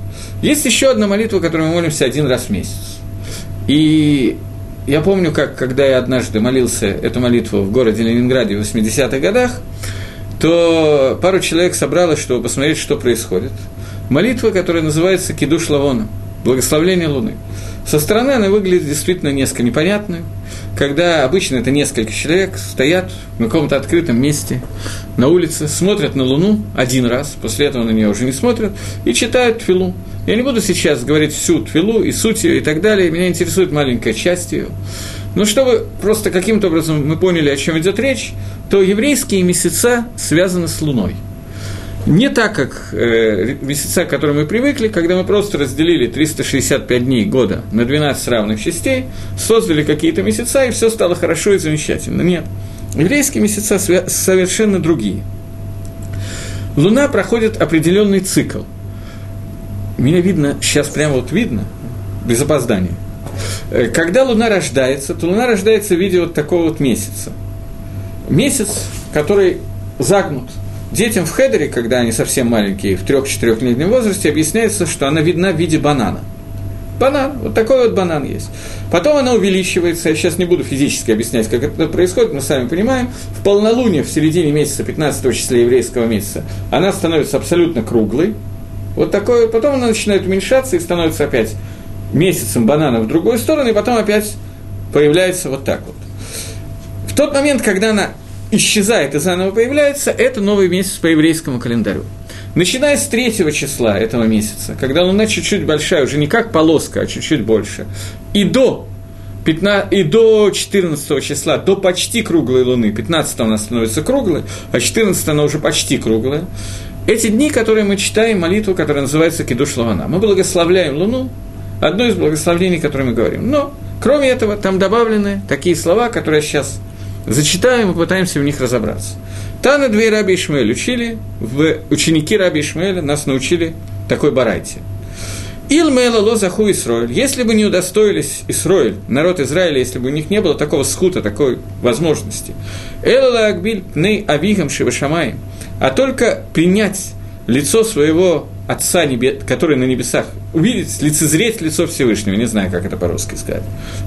Есть еще одна молитва, которую мы молимся один раз в месяц. И я помню, как когда я однажды молился эту молитву в городе Ленинграде в 80-х годах, то пару человек собралось, чтобы посмотреть, что происходит. Молитва, которая называется «Кидуш Лавона», «Благословление Луны». Со стороны она выглядит действительно несколько непонятной, когда обычно это несколько человек стоят в каком-то открытом месте на улице, смотрят на Луну один раз, после этого на нее уже не смотрят, и читают твилу. Я не буду сейчас говорить всю твилу и суть ее и так далее, меня интересует маленькая часть ее. Но чтобы просто каким-то образом мы поняли, о чем идет речь, то еврейские месяца связаны с Луной. Не так, как э, месяца, к которым мы привыкли, когда мы просто разделили 365 дней года на 12 равных частей, создали какие-то месяца, и все стало хорошо и замечательно. Нет. Еврейские месяца совершенно другие. Луна проходит определенный цикл. Меня видно, сейчас прямо вот видно, без опоздания. Э, когда Луна рождается, то Луна рождается в виде вот такого вот месяца. Месяц, который загнут. Детям в хедере, когда они совсем маленькие, в 3-4-летнем возрасте, объясняется, что она видна в виде банана. Банан, вот такой вот банан есть. Потом она увеличивается, я сейчас не буду физически объяснять, как это происходит, мы сами понимаем, в полнолуние, в середине месяца, 15 числа еврейского месяца, она становится абсолютно круглой, вот такой, потом она начинает уменьшаться и становится опять месяцем банана в другую сторону, и потом опять появляется вот так вот. В тот момент, когда она исчезает и заново появляется, это новый месяц по еврейскому календарю. Начиная с третьего числа этого месяца, когда луна чуть-чуть большая, уже не как полоска, а чуть-чуть больше, и до 15, и до 14 числа, до почти круглой луны, 15 она становится круглой, а 14 она уже почти круглая, эти дни, которые мы читаем, молитву, которая называется Кидуш Лавана, мы благословляем Луну, одно из благословений, которое мы говорим. Но, кроме этого, там добавлены такие слова, которые я сейчас зачитаем и попытаемся в них разобраться. Тана две Раби Ишмаэль учили, в ученики Раби Ишмаэля нас научили такой барайте. Ил Мэла Лозаху Исроэль, если бы не удостоились Исроэль, народ Израиля, если бы у них не было такого скута, такой возможности, Элла Акбиль Пней Авигам Шивашамай, а только принять лицо своего Отца, который на небесах, увидеть, лицезреть лицо Всевышнего, не знаю, как это по-русски сказать.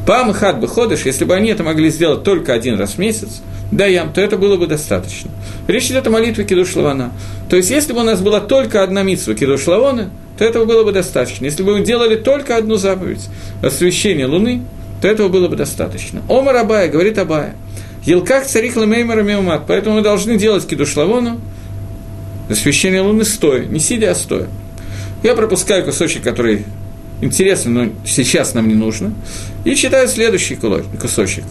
Пам хат бы ходишь, если бы они это могли сделать только один раз в месяц, да ям, то это было бы достаточно. Речь идет о молитве Кидуш Лавана. То есть, если бы у нас была только одна митсва Кидуш Лавана, то этого было бы достаточно. Если бы мы делали только одну заповедь освещение Луны, то этого было бы достаточно. Омар Абая, говорит Абая, Елках царих лемеймара меумат, поэтому мы должны делать Кидуш Лавону, освещение Луны стоя, не сидя, а стоя. Я пропускаю кусочек, который интересен, но сейчас нам не нужно, и читаю следующий кусочек.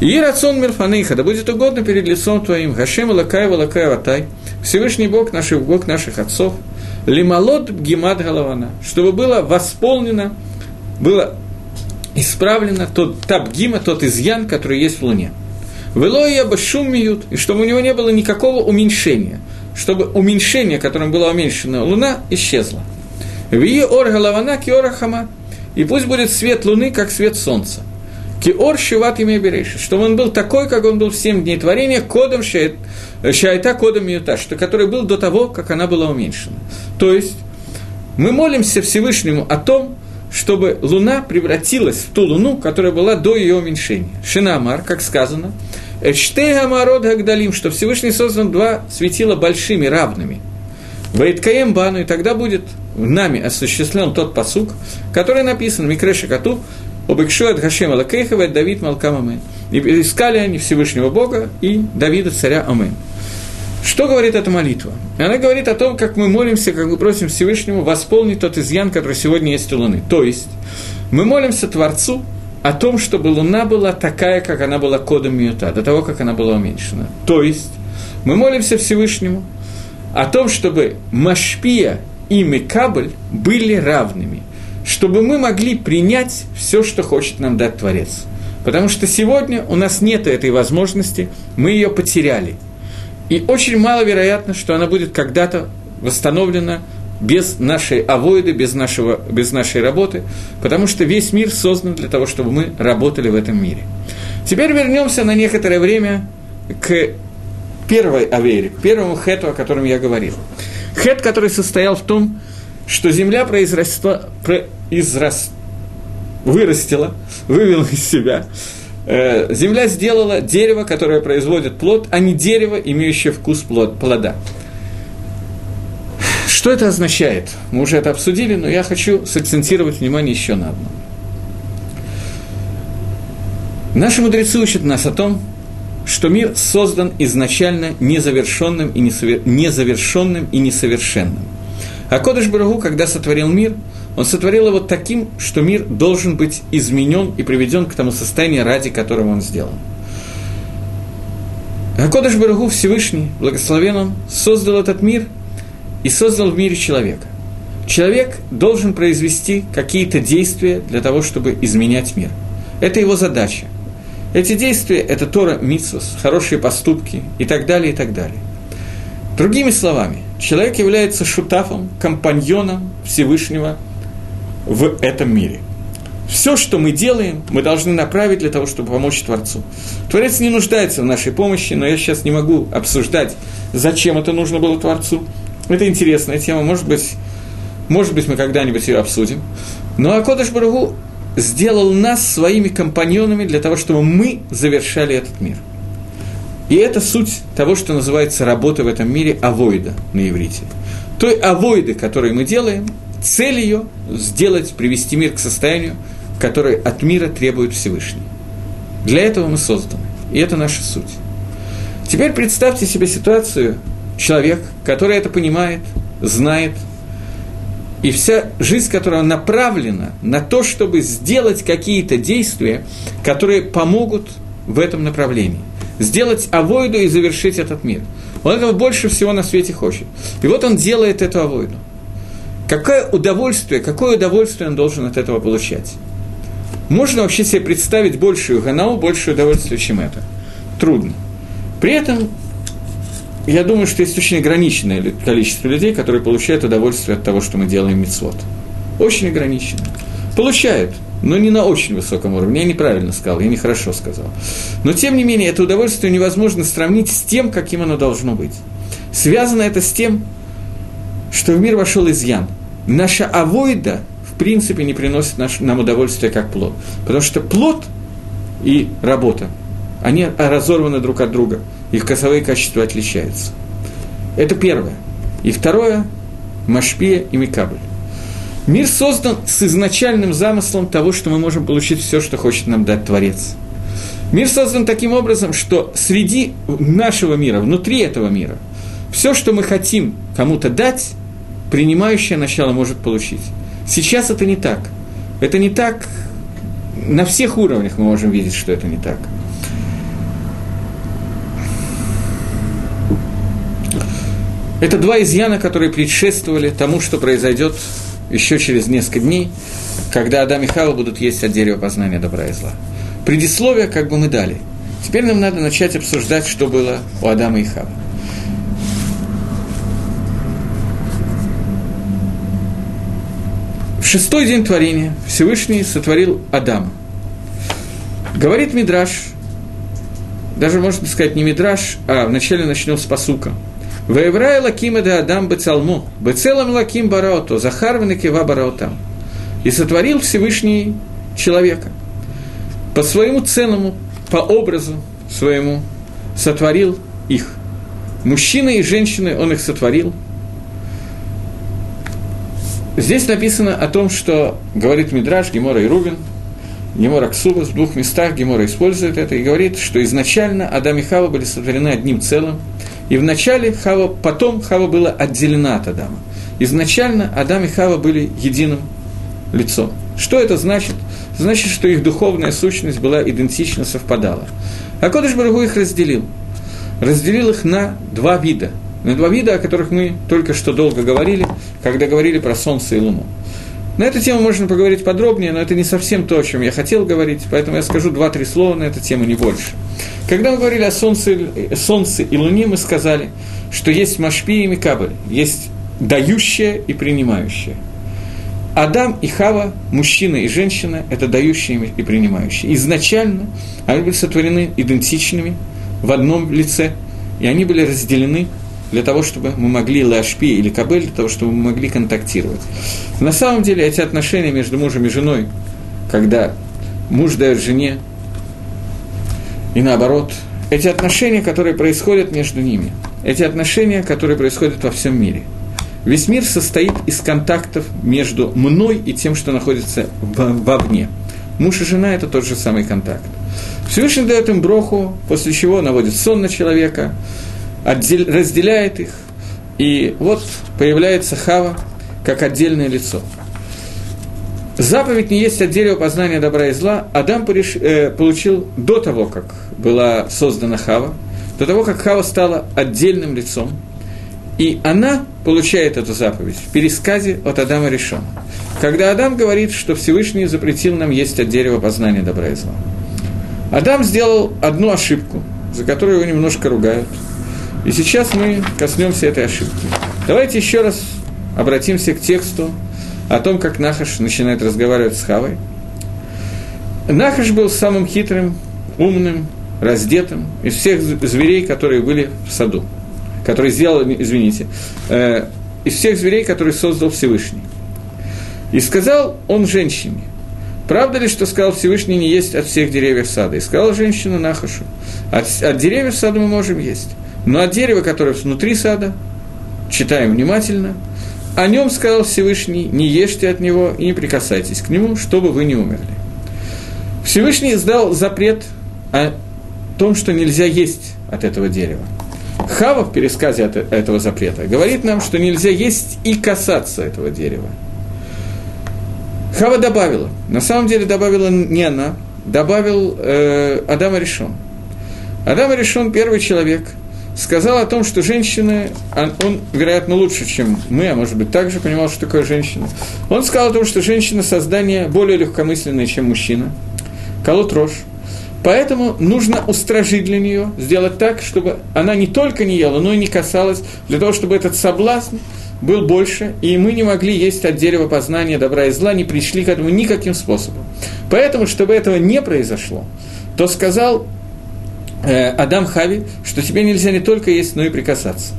И рацион мирфаныха, да будет угодно перед лицом твоим, Гашем лакай валакай ватай, Всевышний Бог наших, Бог наших отцов, лималот гемат голована, чтобы было восполнено, было исправлено тот табгима, тот изъян, который есть в Луне. Велоя башум миют, и чтобы у него не было никакого уменьшения – чтобы уменьшение, которым была уменьшена Луна, исчезло. Вие ор голована киора хама. И пусть будет свет Луны, как свет Солнца. Киор шиват имя береши, чтобы он был такой, как он был в семь дней творения, кодом шайта, кодом миюта, что который был до того, как она была уменьшена. То есть, мы молимся Всевышнему о том, чтобы Луна превратилась в ту Луну, которая была до ее уменьшения. Шинамар, как сказано, Эштега Гагдалим, что Всевышний создан два светила большими, равными. Вейткаем Бану, и тогда будет нами осуществлен тот посук, который написан Микреша Кату, Обыкшу от Хашема Лакейхова, Давид Малкам И искали они Всевышнего Бога и Давида, царя Амен. Что говорит эта молитва? Она говорит о том, как мы молимся, как мы просим Всевышнему восполнить тот изъян, который сегодня есть у Луны. То есть, мы молимся Творцу о том, чтобы Луна была такая, как она была кодом Мьюта, до того, как она была уменьшена. То есть, мы молимся Всевышнему о том, чтобы Машпия и Мекабль были равными, чтобы мы могли принять все, что хочет нам дать Творец. Потому что сегодня у нас нет этой возможности, мы ее потеряли. И очень маловероятно, что она будет когда-то восстановлена без нашей авоиды, без, нашего, без нашей работы, потому что весь мир создан для того, чтобы мы работали в этом мире. Теперь вернемся на некоторое время к первой авере, к первому хету, о котором я говорил. Хет, который состоял в том, что земля произросла, произрос, вырастила, вывела из себя. Э, земля сделала дерево, которое производит плод, а не дерево, имеющее вкус плод, плода. Что это означает? Мы уже это обсудили, но я хочу сакцентировать внимание еще на одном. Наши мудрецы учат нас о том, что мир создан изначально незавершенным и, несовер... незавершенным и несовершенным. А Кодыш Барагу, когда сотворил мир, он сотворил его таким, что мир должен быть изменен и приведен к тому состоянию, ради которого он сделан. А Кодыш Барагу Всевышний, благословен он, создал этот мир и создал в мире человека. Человек должен произвести какие-то действия для того, чтобы изменять мир. Это его задача. Эти действия – это Тора, Митсус, хорошие поступки и так далее, и так далее. Другими словами, человек является шутафом, компаньоном Всевышнего в этом мире. Все, что мы делаем, мы должны направить для того, чтобы помочь Творцу. Творец не нуждается в нашей помощи, но я сейчас не могу обсуждать, зачем это нужно было Творцу. Это интересная тема, может быть, может быть мы когда-нибудь ее обсудим. Но Акодыш Барагу сделал нас своими компаньонами для того, чтобы мы завершали этот мир. И это суть того, что называется работа в этом мире авоида на иврите. Той авоиды, которую мы делаем, цель ее сделать, привести мир к состоянию, которое от мира требует Всевышний. Для этого мы созданы. И это наша суть. Теперь представьте себе ситуацию, человек, который это понимает, знает – и вся жизнь, которая направлена на то, чтобы сделать какие-то действия, которые помогут в этом направлении. Сделать авойду и завершить этот мир. Он этого больше всего на свете хочет. И вот он делает эту авойду. Какое удовольствие, какое удовольствие он должен от этого получать? Можно вообще себе представить большую ганау, большее удовольствие, чем это? Трудно. При этом я думаю, что есть очень ограниченное количество людей, которые получают удовольствие от того, что мы делаем мицвод. Очень ограниченное. Получают, но не на очень высоком уровне. Я неправильно сказал, я нехорошо сказал. Но, тем не менее, это удовольствие невозможно сравнить с тем, каким оно должно быть. Связано это с тем, что в мир вошел изъян. Наша авойда, в принципе, не приносит наш, нам удовольствие как плод. Потому что плод и работа, они разорваны друг от друга – их вкусовые качества отличаются. Это первое. И второе – Машпия и Микабль. Мир создан с изначальным замыслом того, что мы можем получить все, что хочет нам дать Творец. Мир создан таким образом, что среди нашего мира, внутри этого мира, все, что мы хотим кому-то дать, принимающее начало может получить. Сейчас это не так. Это не так. На всех уровнях мы можем видеть, что это не так. Это два изъяна, которые предшествовали тому, что произойдет еще через несколько дней, когда Адам и Хава будут есть от дерева познания добра и зла. Предисловие как бы мы дали. Теперь нам надо начать обсуждать, что было у Адама и Хавы. В шестой день творения Всевышний сотворил Адама. Говорит Мидраш, даже можно сказать не Мидраш, а вначале начнем с посука – Ваеврай лаким да адам бецалму, бецелам лаким бараото, захарвен кива бараотам. И сотворил Всевышний человека. По своему ценному, по образу своему сотворил их. Мужчины и женщины он их сотворил. Здесь написано о том, что говорит Мидраш, Гемора и Рубин, Гемора Ксубас, в двух местах Гемора использует это и говорит, что изначально Адам и Хава были сотворены одним целым – и вначале Хава, потом Хава была отделена от Адама. Изначально Адам и Хава были единым лицом. Что это значит? Значит, что их духовная сущность была идентично совпадала. А Кодыш Барагу их разделил. Разделил их на два вида. На два вида, о которых мы только что долго говорили, когда говорили про Солнце и Луну. На эту тему можно поговорить подробнее, но это не совсем то, о чем я хотел говорить, поэтому я скажу два-три слова на эту тему, не больше. Когда мы говорили о Солнце, солнце и Луне, мы сказали, что есть Машпи и Микабль, есть дающее и принимающее. Адам и Хава, мужчина и женщина, это дающие и принимающие. Изначально они были сотворены идентичными в одном лице, и они были разделены для того, чтобы мы могли лашпи или кабель, для того, чтобы мы могли контактировать. На самом деле эти отношения между мужем и женой, когда муж дает жене, и наоборот, эти отношения, которые происходят между ними, эти отношения, которые происходят во всем мире. Весь мир состоит из контактов между мной и тем, что находится вовне. Муж и жена – это тот же самый контакт. Всевышний дает им броху, после чего наводит сон на человека, разделяет их, и вот появляется Хава как отдельное лицо. Заповедь не есть от дерева познания добра и зла. Адам пореш, э, получил до того, как была создана Хава, до того, как Хава стала отдельным лицом. И она получает эту заповедь в пересказе от Адама Решона. Когда Адам говорит, что Всевышний запретил нам есть от дерева познания добра и зла. Адам сделал одну ошибку, за которую его немножко ругают – и сейчас мы коснемся этой ошибки. Давайте еще раз обратимся к тексту о том, как Нахаш начинает разговаривать с Хавой. Нахаш был самым хитрым, умным, раздетым из всех зверей, которые были в саду, которые сделал, извините, э, из всех зверей, которые создал Всевышний. И сказал он женщине, правда ли, что сказал Всевышний, не есть от всех деревьев сада? И сказала женщина Нахашу, от, от деревьев сада мы можем есть. Но от дерева, которое внутри сада, читаем внимательно, о нем сказал Всевышний, не ешьте от него и не прикасайтесь к нему, чтобы вы не умерли. Всевышний издал запрет о том, что нельзя есть от этого дерева. Хава в пересказе от этого запрета говорит нам, что нельзя есть и касаться этого дерева. Хава добавила, на самом деле добавила не она, добавил э, Адама Решон. Адам Решон первый человек – сказал о том, что женщины, он, он, вероятно, лучше, чем мы, а может быть, также понимал, что такое женщина. Он сказал о том, что женщина создание более легкомысленное, чем мужчина. Колот рожь. Поэтому нужно устражить для нее, сделать так, чтобы она не только не ела, но и не касалась, для того, чтобы этот соблазн был больше, и мы не могли есть от дерева познания добра и зла, не пришли к этому никаким способом. Поэтому, чтобы этого не произошло, то сказал Э, Адам Хави, что тебе нельзя не только есть, но и прикасаться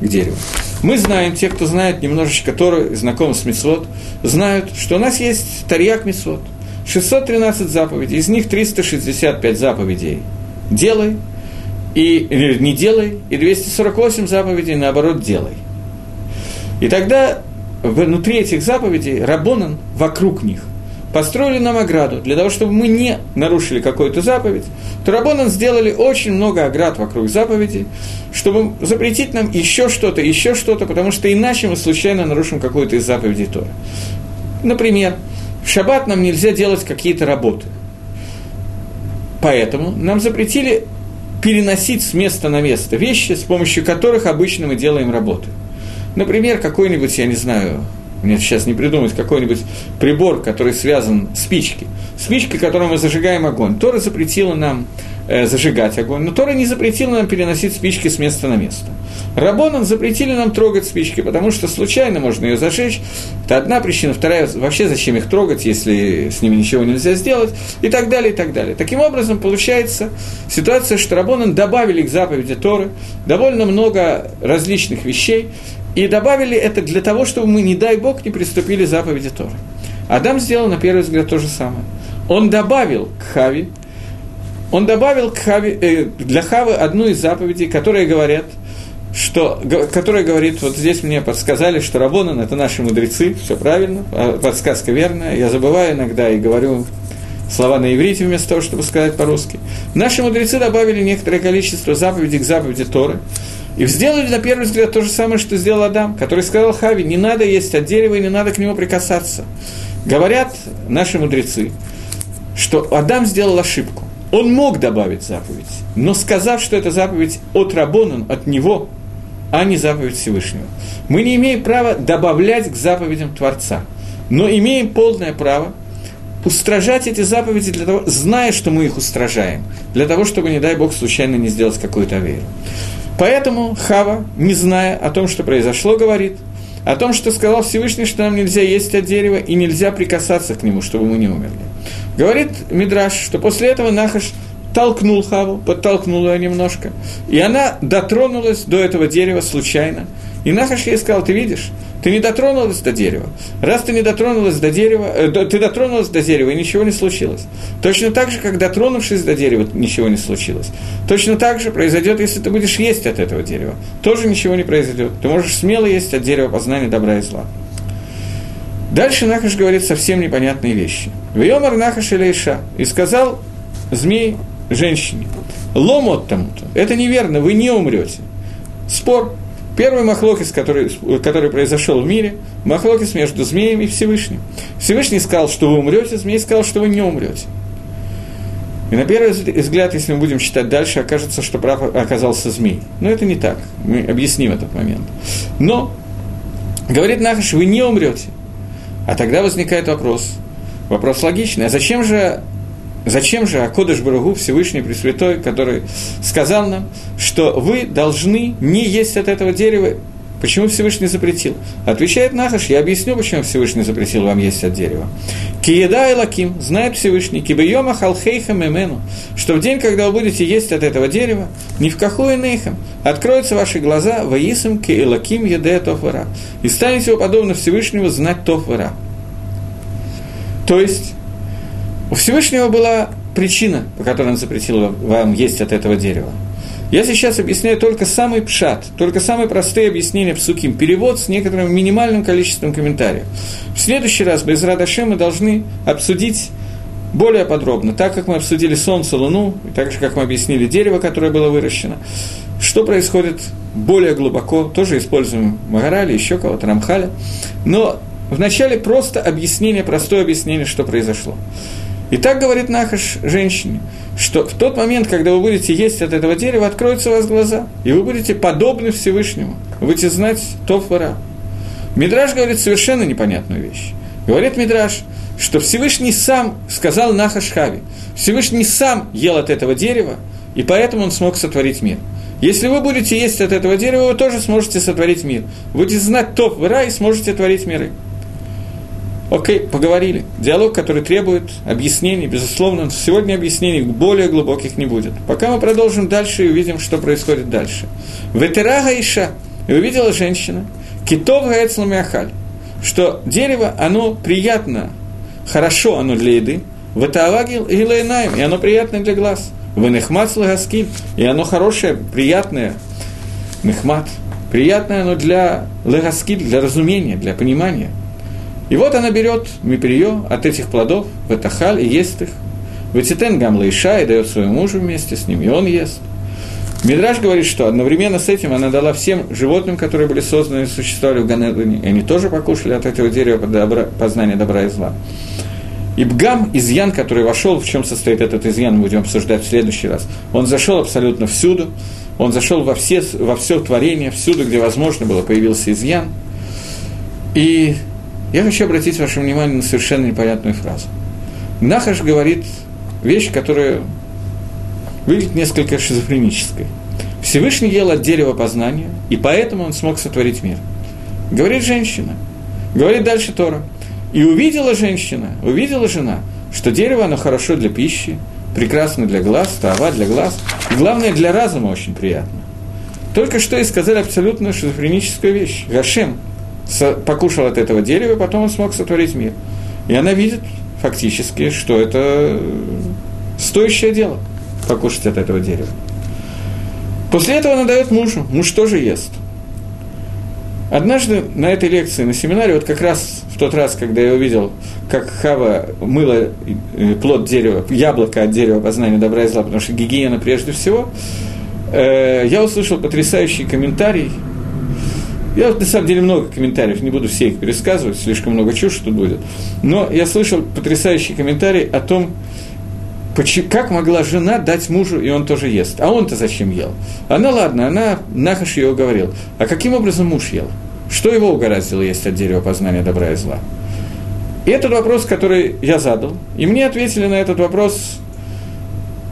к дереву. Мы знаем, те, кто знает немножечко Тору, знаком с Мицвод, знают, что у нас есть Тарьяк Мицвод. 613 заповедей, из них 365 заповедей «делай», и, «не делай», и 248 заповедей, наоборот, «делай». И тогда внутри этих заповедей Рабонан вокруг них построили нам ограду для того, чтобы мы не нарушили какую-то заповедь, то Рабонан сделали очень много оград вокруг заповедей, чтобы запретить нам еще что-то, еще что-то, потому что иначе мы случайно нарушим какую-то из заповедей Тора. Например, в шаббат нам нельзя делать какие-то работы. Поэтому нам запретили переносить с места на место вещи, с помощью которых обычно мы делаем работы. Например, какой-нибудь, я не знаю, мне сейчас не придумать какой-нибудь прибор, который связан с спички. Спички, которым мы зажигаем огонь. Тора запретила нам э, зажигать огонь, но Тора не запретила нам переносить спички с места на место. Рабонам запретили нам трогать спички, потому что случайно можно ее зажечь. Это одна причина. Вторая, вообще зачем их трогать, если с ними ничего нельзя сделать, и так далее, и так далее. Таким образом, получается ситуация, что Рабонан добавили к заповеди Торы довольно много различных вещей, и добавили это для того, чтобы мы, не дай Бог, не приступили заповеди Торы. Адам сделал, на первый взгляд, то же самое. Он добавил к Хави, он добавил к Хави, э, для Хавы одну из заповедей, которые говорят, что, которая говорит, вот здесь мне подсказали, что Рабонан – это наши мудрецы, все правильно, а подсказка верная, я забываю иногда и говорю слова на иврите вместо того, чтобы сказать по-русски. Наши мудрецы добавили некоторое количество заповедей к заповеди Торы, и сделали, на первый взгляд, то же самое, что сделал Адам, который сказал Хави, не надо есть от дерева и не надо к нему прикасаться. Говорят наши мудрецы, что Адам сделал ошибку. Он мог добавить заповедь, но сказав, что это заповедь от Рабонан, от него, а не заповедь Всевышнего. Мы не имеем права добавлять к заповедям Творца. но имеем полное право устражать эти заповеди, для того, зная, что мы их устражаем, для того, чтобы, не дай Бог, случайно не сделать какую-то веру. Поэтому Хава, не зная о том, что произошло, говорит о том, что сказал Всевышний, что нам нельзя есть от дерева и нельзя прикасаться к нему, чтобы мы не умерли. Говорит Мидраш, что после этого Нахаш толкнул Хаву, подтолкнул ее немножко, и она дотронулась до этого дерева случайно. И Нахаш ей сказал, ты видишь, ты не дотронулась до дерева. Раз ты не дотронулась до дерева, э, ты дотронулась до дерева, и ничего не случилось. Точно так же, как дотронувшись до дерева, ничего не случилось. Точно так же произойдет, если ты будешь есть от этого дерева. Тоже ничего не произойдет. Ты можешь смело есть от дерева познания добра и зла. Дальше Нахаш говорит совсем непонятные вещи. Вьомар Нахаш или И сказал змей женщине, ломот тому-то, это неверно, вы не умрете. Спор. Первый махлокис, который, который произошел в мире, махлокис между змеем и Всевышним. Всевышний сказал, что вы умрете, змей сказал, что вы не умрете. И на первый взгляд, если мы будем читать дальше, окажется, что прав оказался змей. Но это не так. Мы объясним этот момент. Но, говорит Нахаш, вы не умрете. А тогда возникает вопрос. Вопрос логичный. А зачем же Зачем же Акодыш Баругу, Всевышний Пресвятой, который сказал нам, что вы должны не есть от этого дерева, Почему Всевышний запретил? Отвечает Нахаш, я объясню, почему Всевышний запретил вам есть от дерева. Киеда и лаким, знает Всевышний, кибайома халхейха мемену, что в день, когда вы будете есть от этого дерева, ни в какую нейхам, откроются ваши глаза, воисам ки и лаким еде тофвара, и станете вы подобно Всевышнему знать тофвара. То есть, у Всевышнего была причина, по которой он запретил вам есть от этого дерева. Я сейчас объясняю только самый пшат, только самые простые объяснения псуким, перевод с некоторым минимальным количеством комментариев. В следующий раз без Радашем мы должны обсудить более подробно, так как мы обсудили Солнце, Луну, и так же, как мы объяснили дерево, которое было выращено, что происходит более глубоко, тоже используем Магарали, еще кого-то, Рамхаля, но вначале просто объяснение, простое объяснение, что произошло. И так говорит Нахаш женщине, что в тот момент, когда вы будете есть от этого дерева, откроются у вас глаза, и вы будете подобны Всевышнему, вы будете знать топ вора. Мидраш говорит совершенно непонятную вещь. Говорит Мидраш, что Всевышний сам сказал Нахаш Хави, Всевышний сам ел от этого дерева, и поэтому он смог сотворить мир. Если вы будете есть от этого дерева, вы тоже сможете сотворить мир. Будете знать топ вора и сможете творить миры. Окей, поговорили. Диалог, который требует объяснений, безусловно, сегодня объяснений более глубоких не будет. Пока мы продолжим дальше и увидим, что происходит дальше. Ветерага Иша, и увидела женщина, китов гаэцламиахаль, что дерево, оно приятно, хорошо оно для еды, в Этаавагил и Лейнаем, и оно приятное для глаз. В Нехмат Лагаскиль, и оно хорошее, приятное, Нехмат, приятное оно для Лагаскиль, для разумения, для понимания – и вот она берет миприё от этих плодов, в этахаль, и ест их. Ватитен гамла иша и дает своему мужу вместе с ним, и он ест. Мидраш говорит, что одновременно с этим она дала всем животным, которые были созданы и существовали в Ганедане, они тоже покушали от этого дерева добра, познания добра и зла. И Бгам, изъян, который вошел, в чем состоит этот изъян, будем обсуждать в следующий раз, он зашел абсолютно всюду, он зашел во все, во все творение, всюду, где возможно было, появился изъян. И я хочу обратить ваше внимание на совершенно непонятную фразу. Нахаш говорит вещь, которая выглядит несколько шизофренической. Всевышний ел от дерева познания, и поэтому он смог сотворить мир. Говорит женщина. Говорит дальше Тора. И увидела женщина, увидела жена, что дерево, оно хорошо для пищи, прекрасно для глаз, трава для глаз, и главное, для разума очень приятно. Только что и сказали абсолютно шизофреническую вещь. Гашем, покушал от этого дерева, потом он смог сотворить мир. И она видит фактически, что это стоящее дело покушать от этого дерева. После этого она дает мужу, муж тоже ест. Однажды на этой лекции, на семинаре, вот как раз в тот раз, когда я увидел, как Хава мыла э, плод дерева, яблоко от дерева познания добра и зла, потому что гигиена прежде всего, э, я услышал потрясающий комментарий я на самом деле много комментариев, не буду все их пересказывать, слишком много чушь тут будет. Но я слышал потрясающий комментарий о том, как могла жена дать мужу, и он тоже ест. А он-то зачем ел? Она, ладно, она нахаш ее уговорил. А каким образом муж ел? Что его угораздило есть от дерева познания добра и зла? И этот вопрос, который я задал, и мне ответили на этот вопрос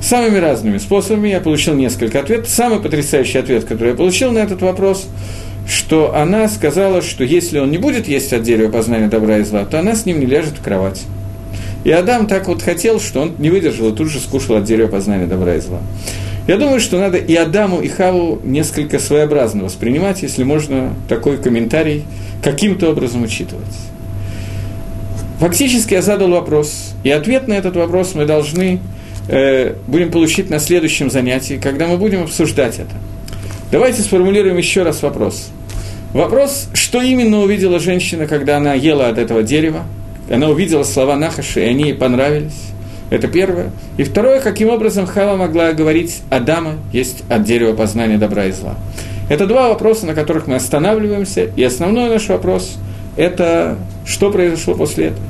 самыми разными способами. Я получил несколько ответов. Самый потрясающий ответ, который я получил на этот вопрос, что она сказала, что если он не будет есть от дерева познания добра и зла, то она с ним не ляжет в кровать. И Адам так вот хотел, что он не выдержал и тут же скушал от дерева познания добра и зла. Я думаю, что надо и Адаму, и Хаву несколько своеобразно воспринимать, если можно такой комментарий каким-то образом учитывать. Фактически я задал вопрос, и ответ на этот вопрос мы должны э, будем получить на следующем занятии, когда мы будем обсуждать это. Давайте сформулируем еще раз вопрос. Вопрос, что именно увидела женщина, когда она ела от этого дерева? Она увидела слова Нахаши, и они ей понравились. Это первое. И второе, каким образом Хава могла говорить Адама есть от дерева познания добра и зла. Это два вопроса, на которых мы останавливаемся. И основной наш вопрос – это что произошло после этого.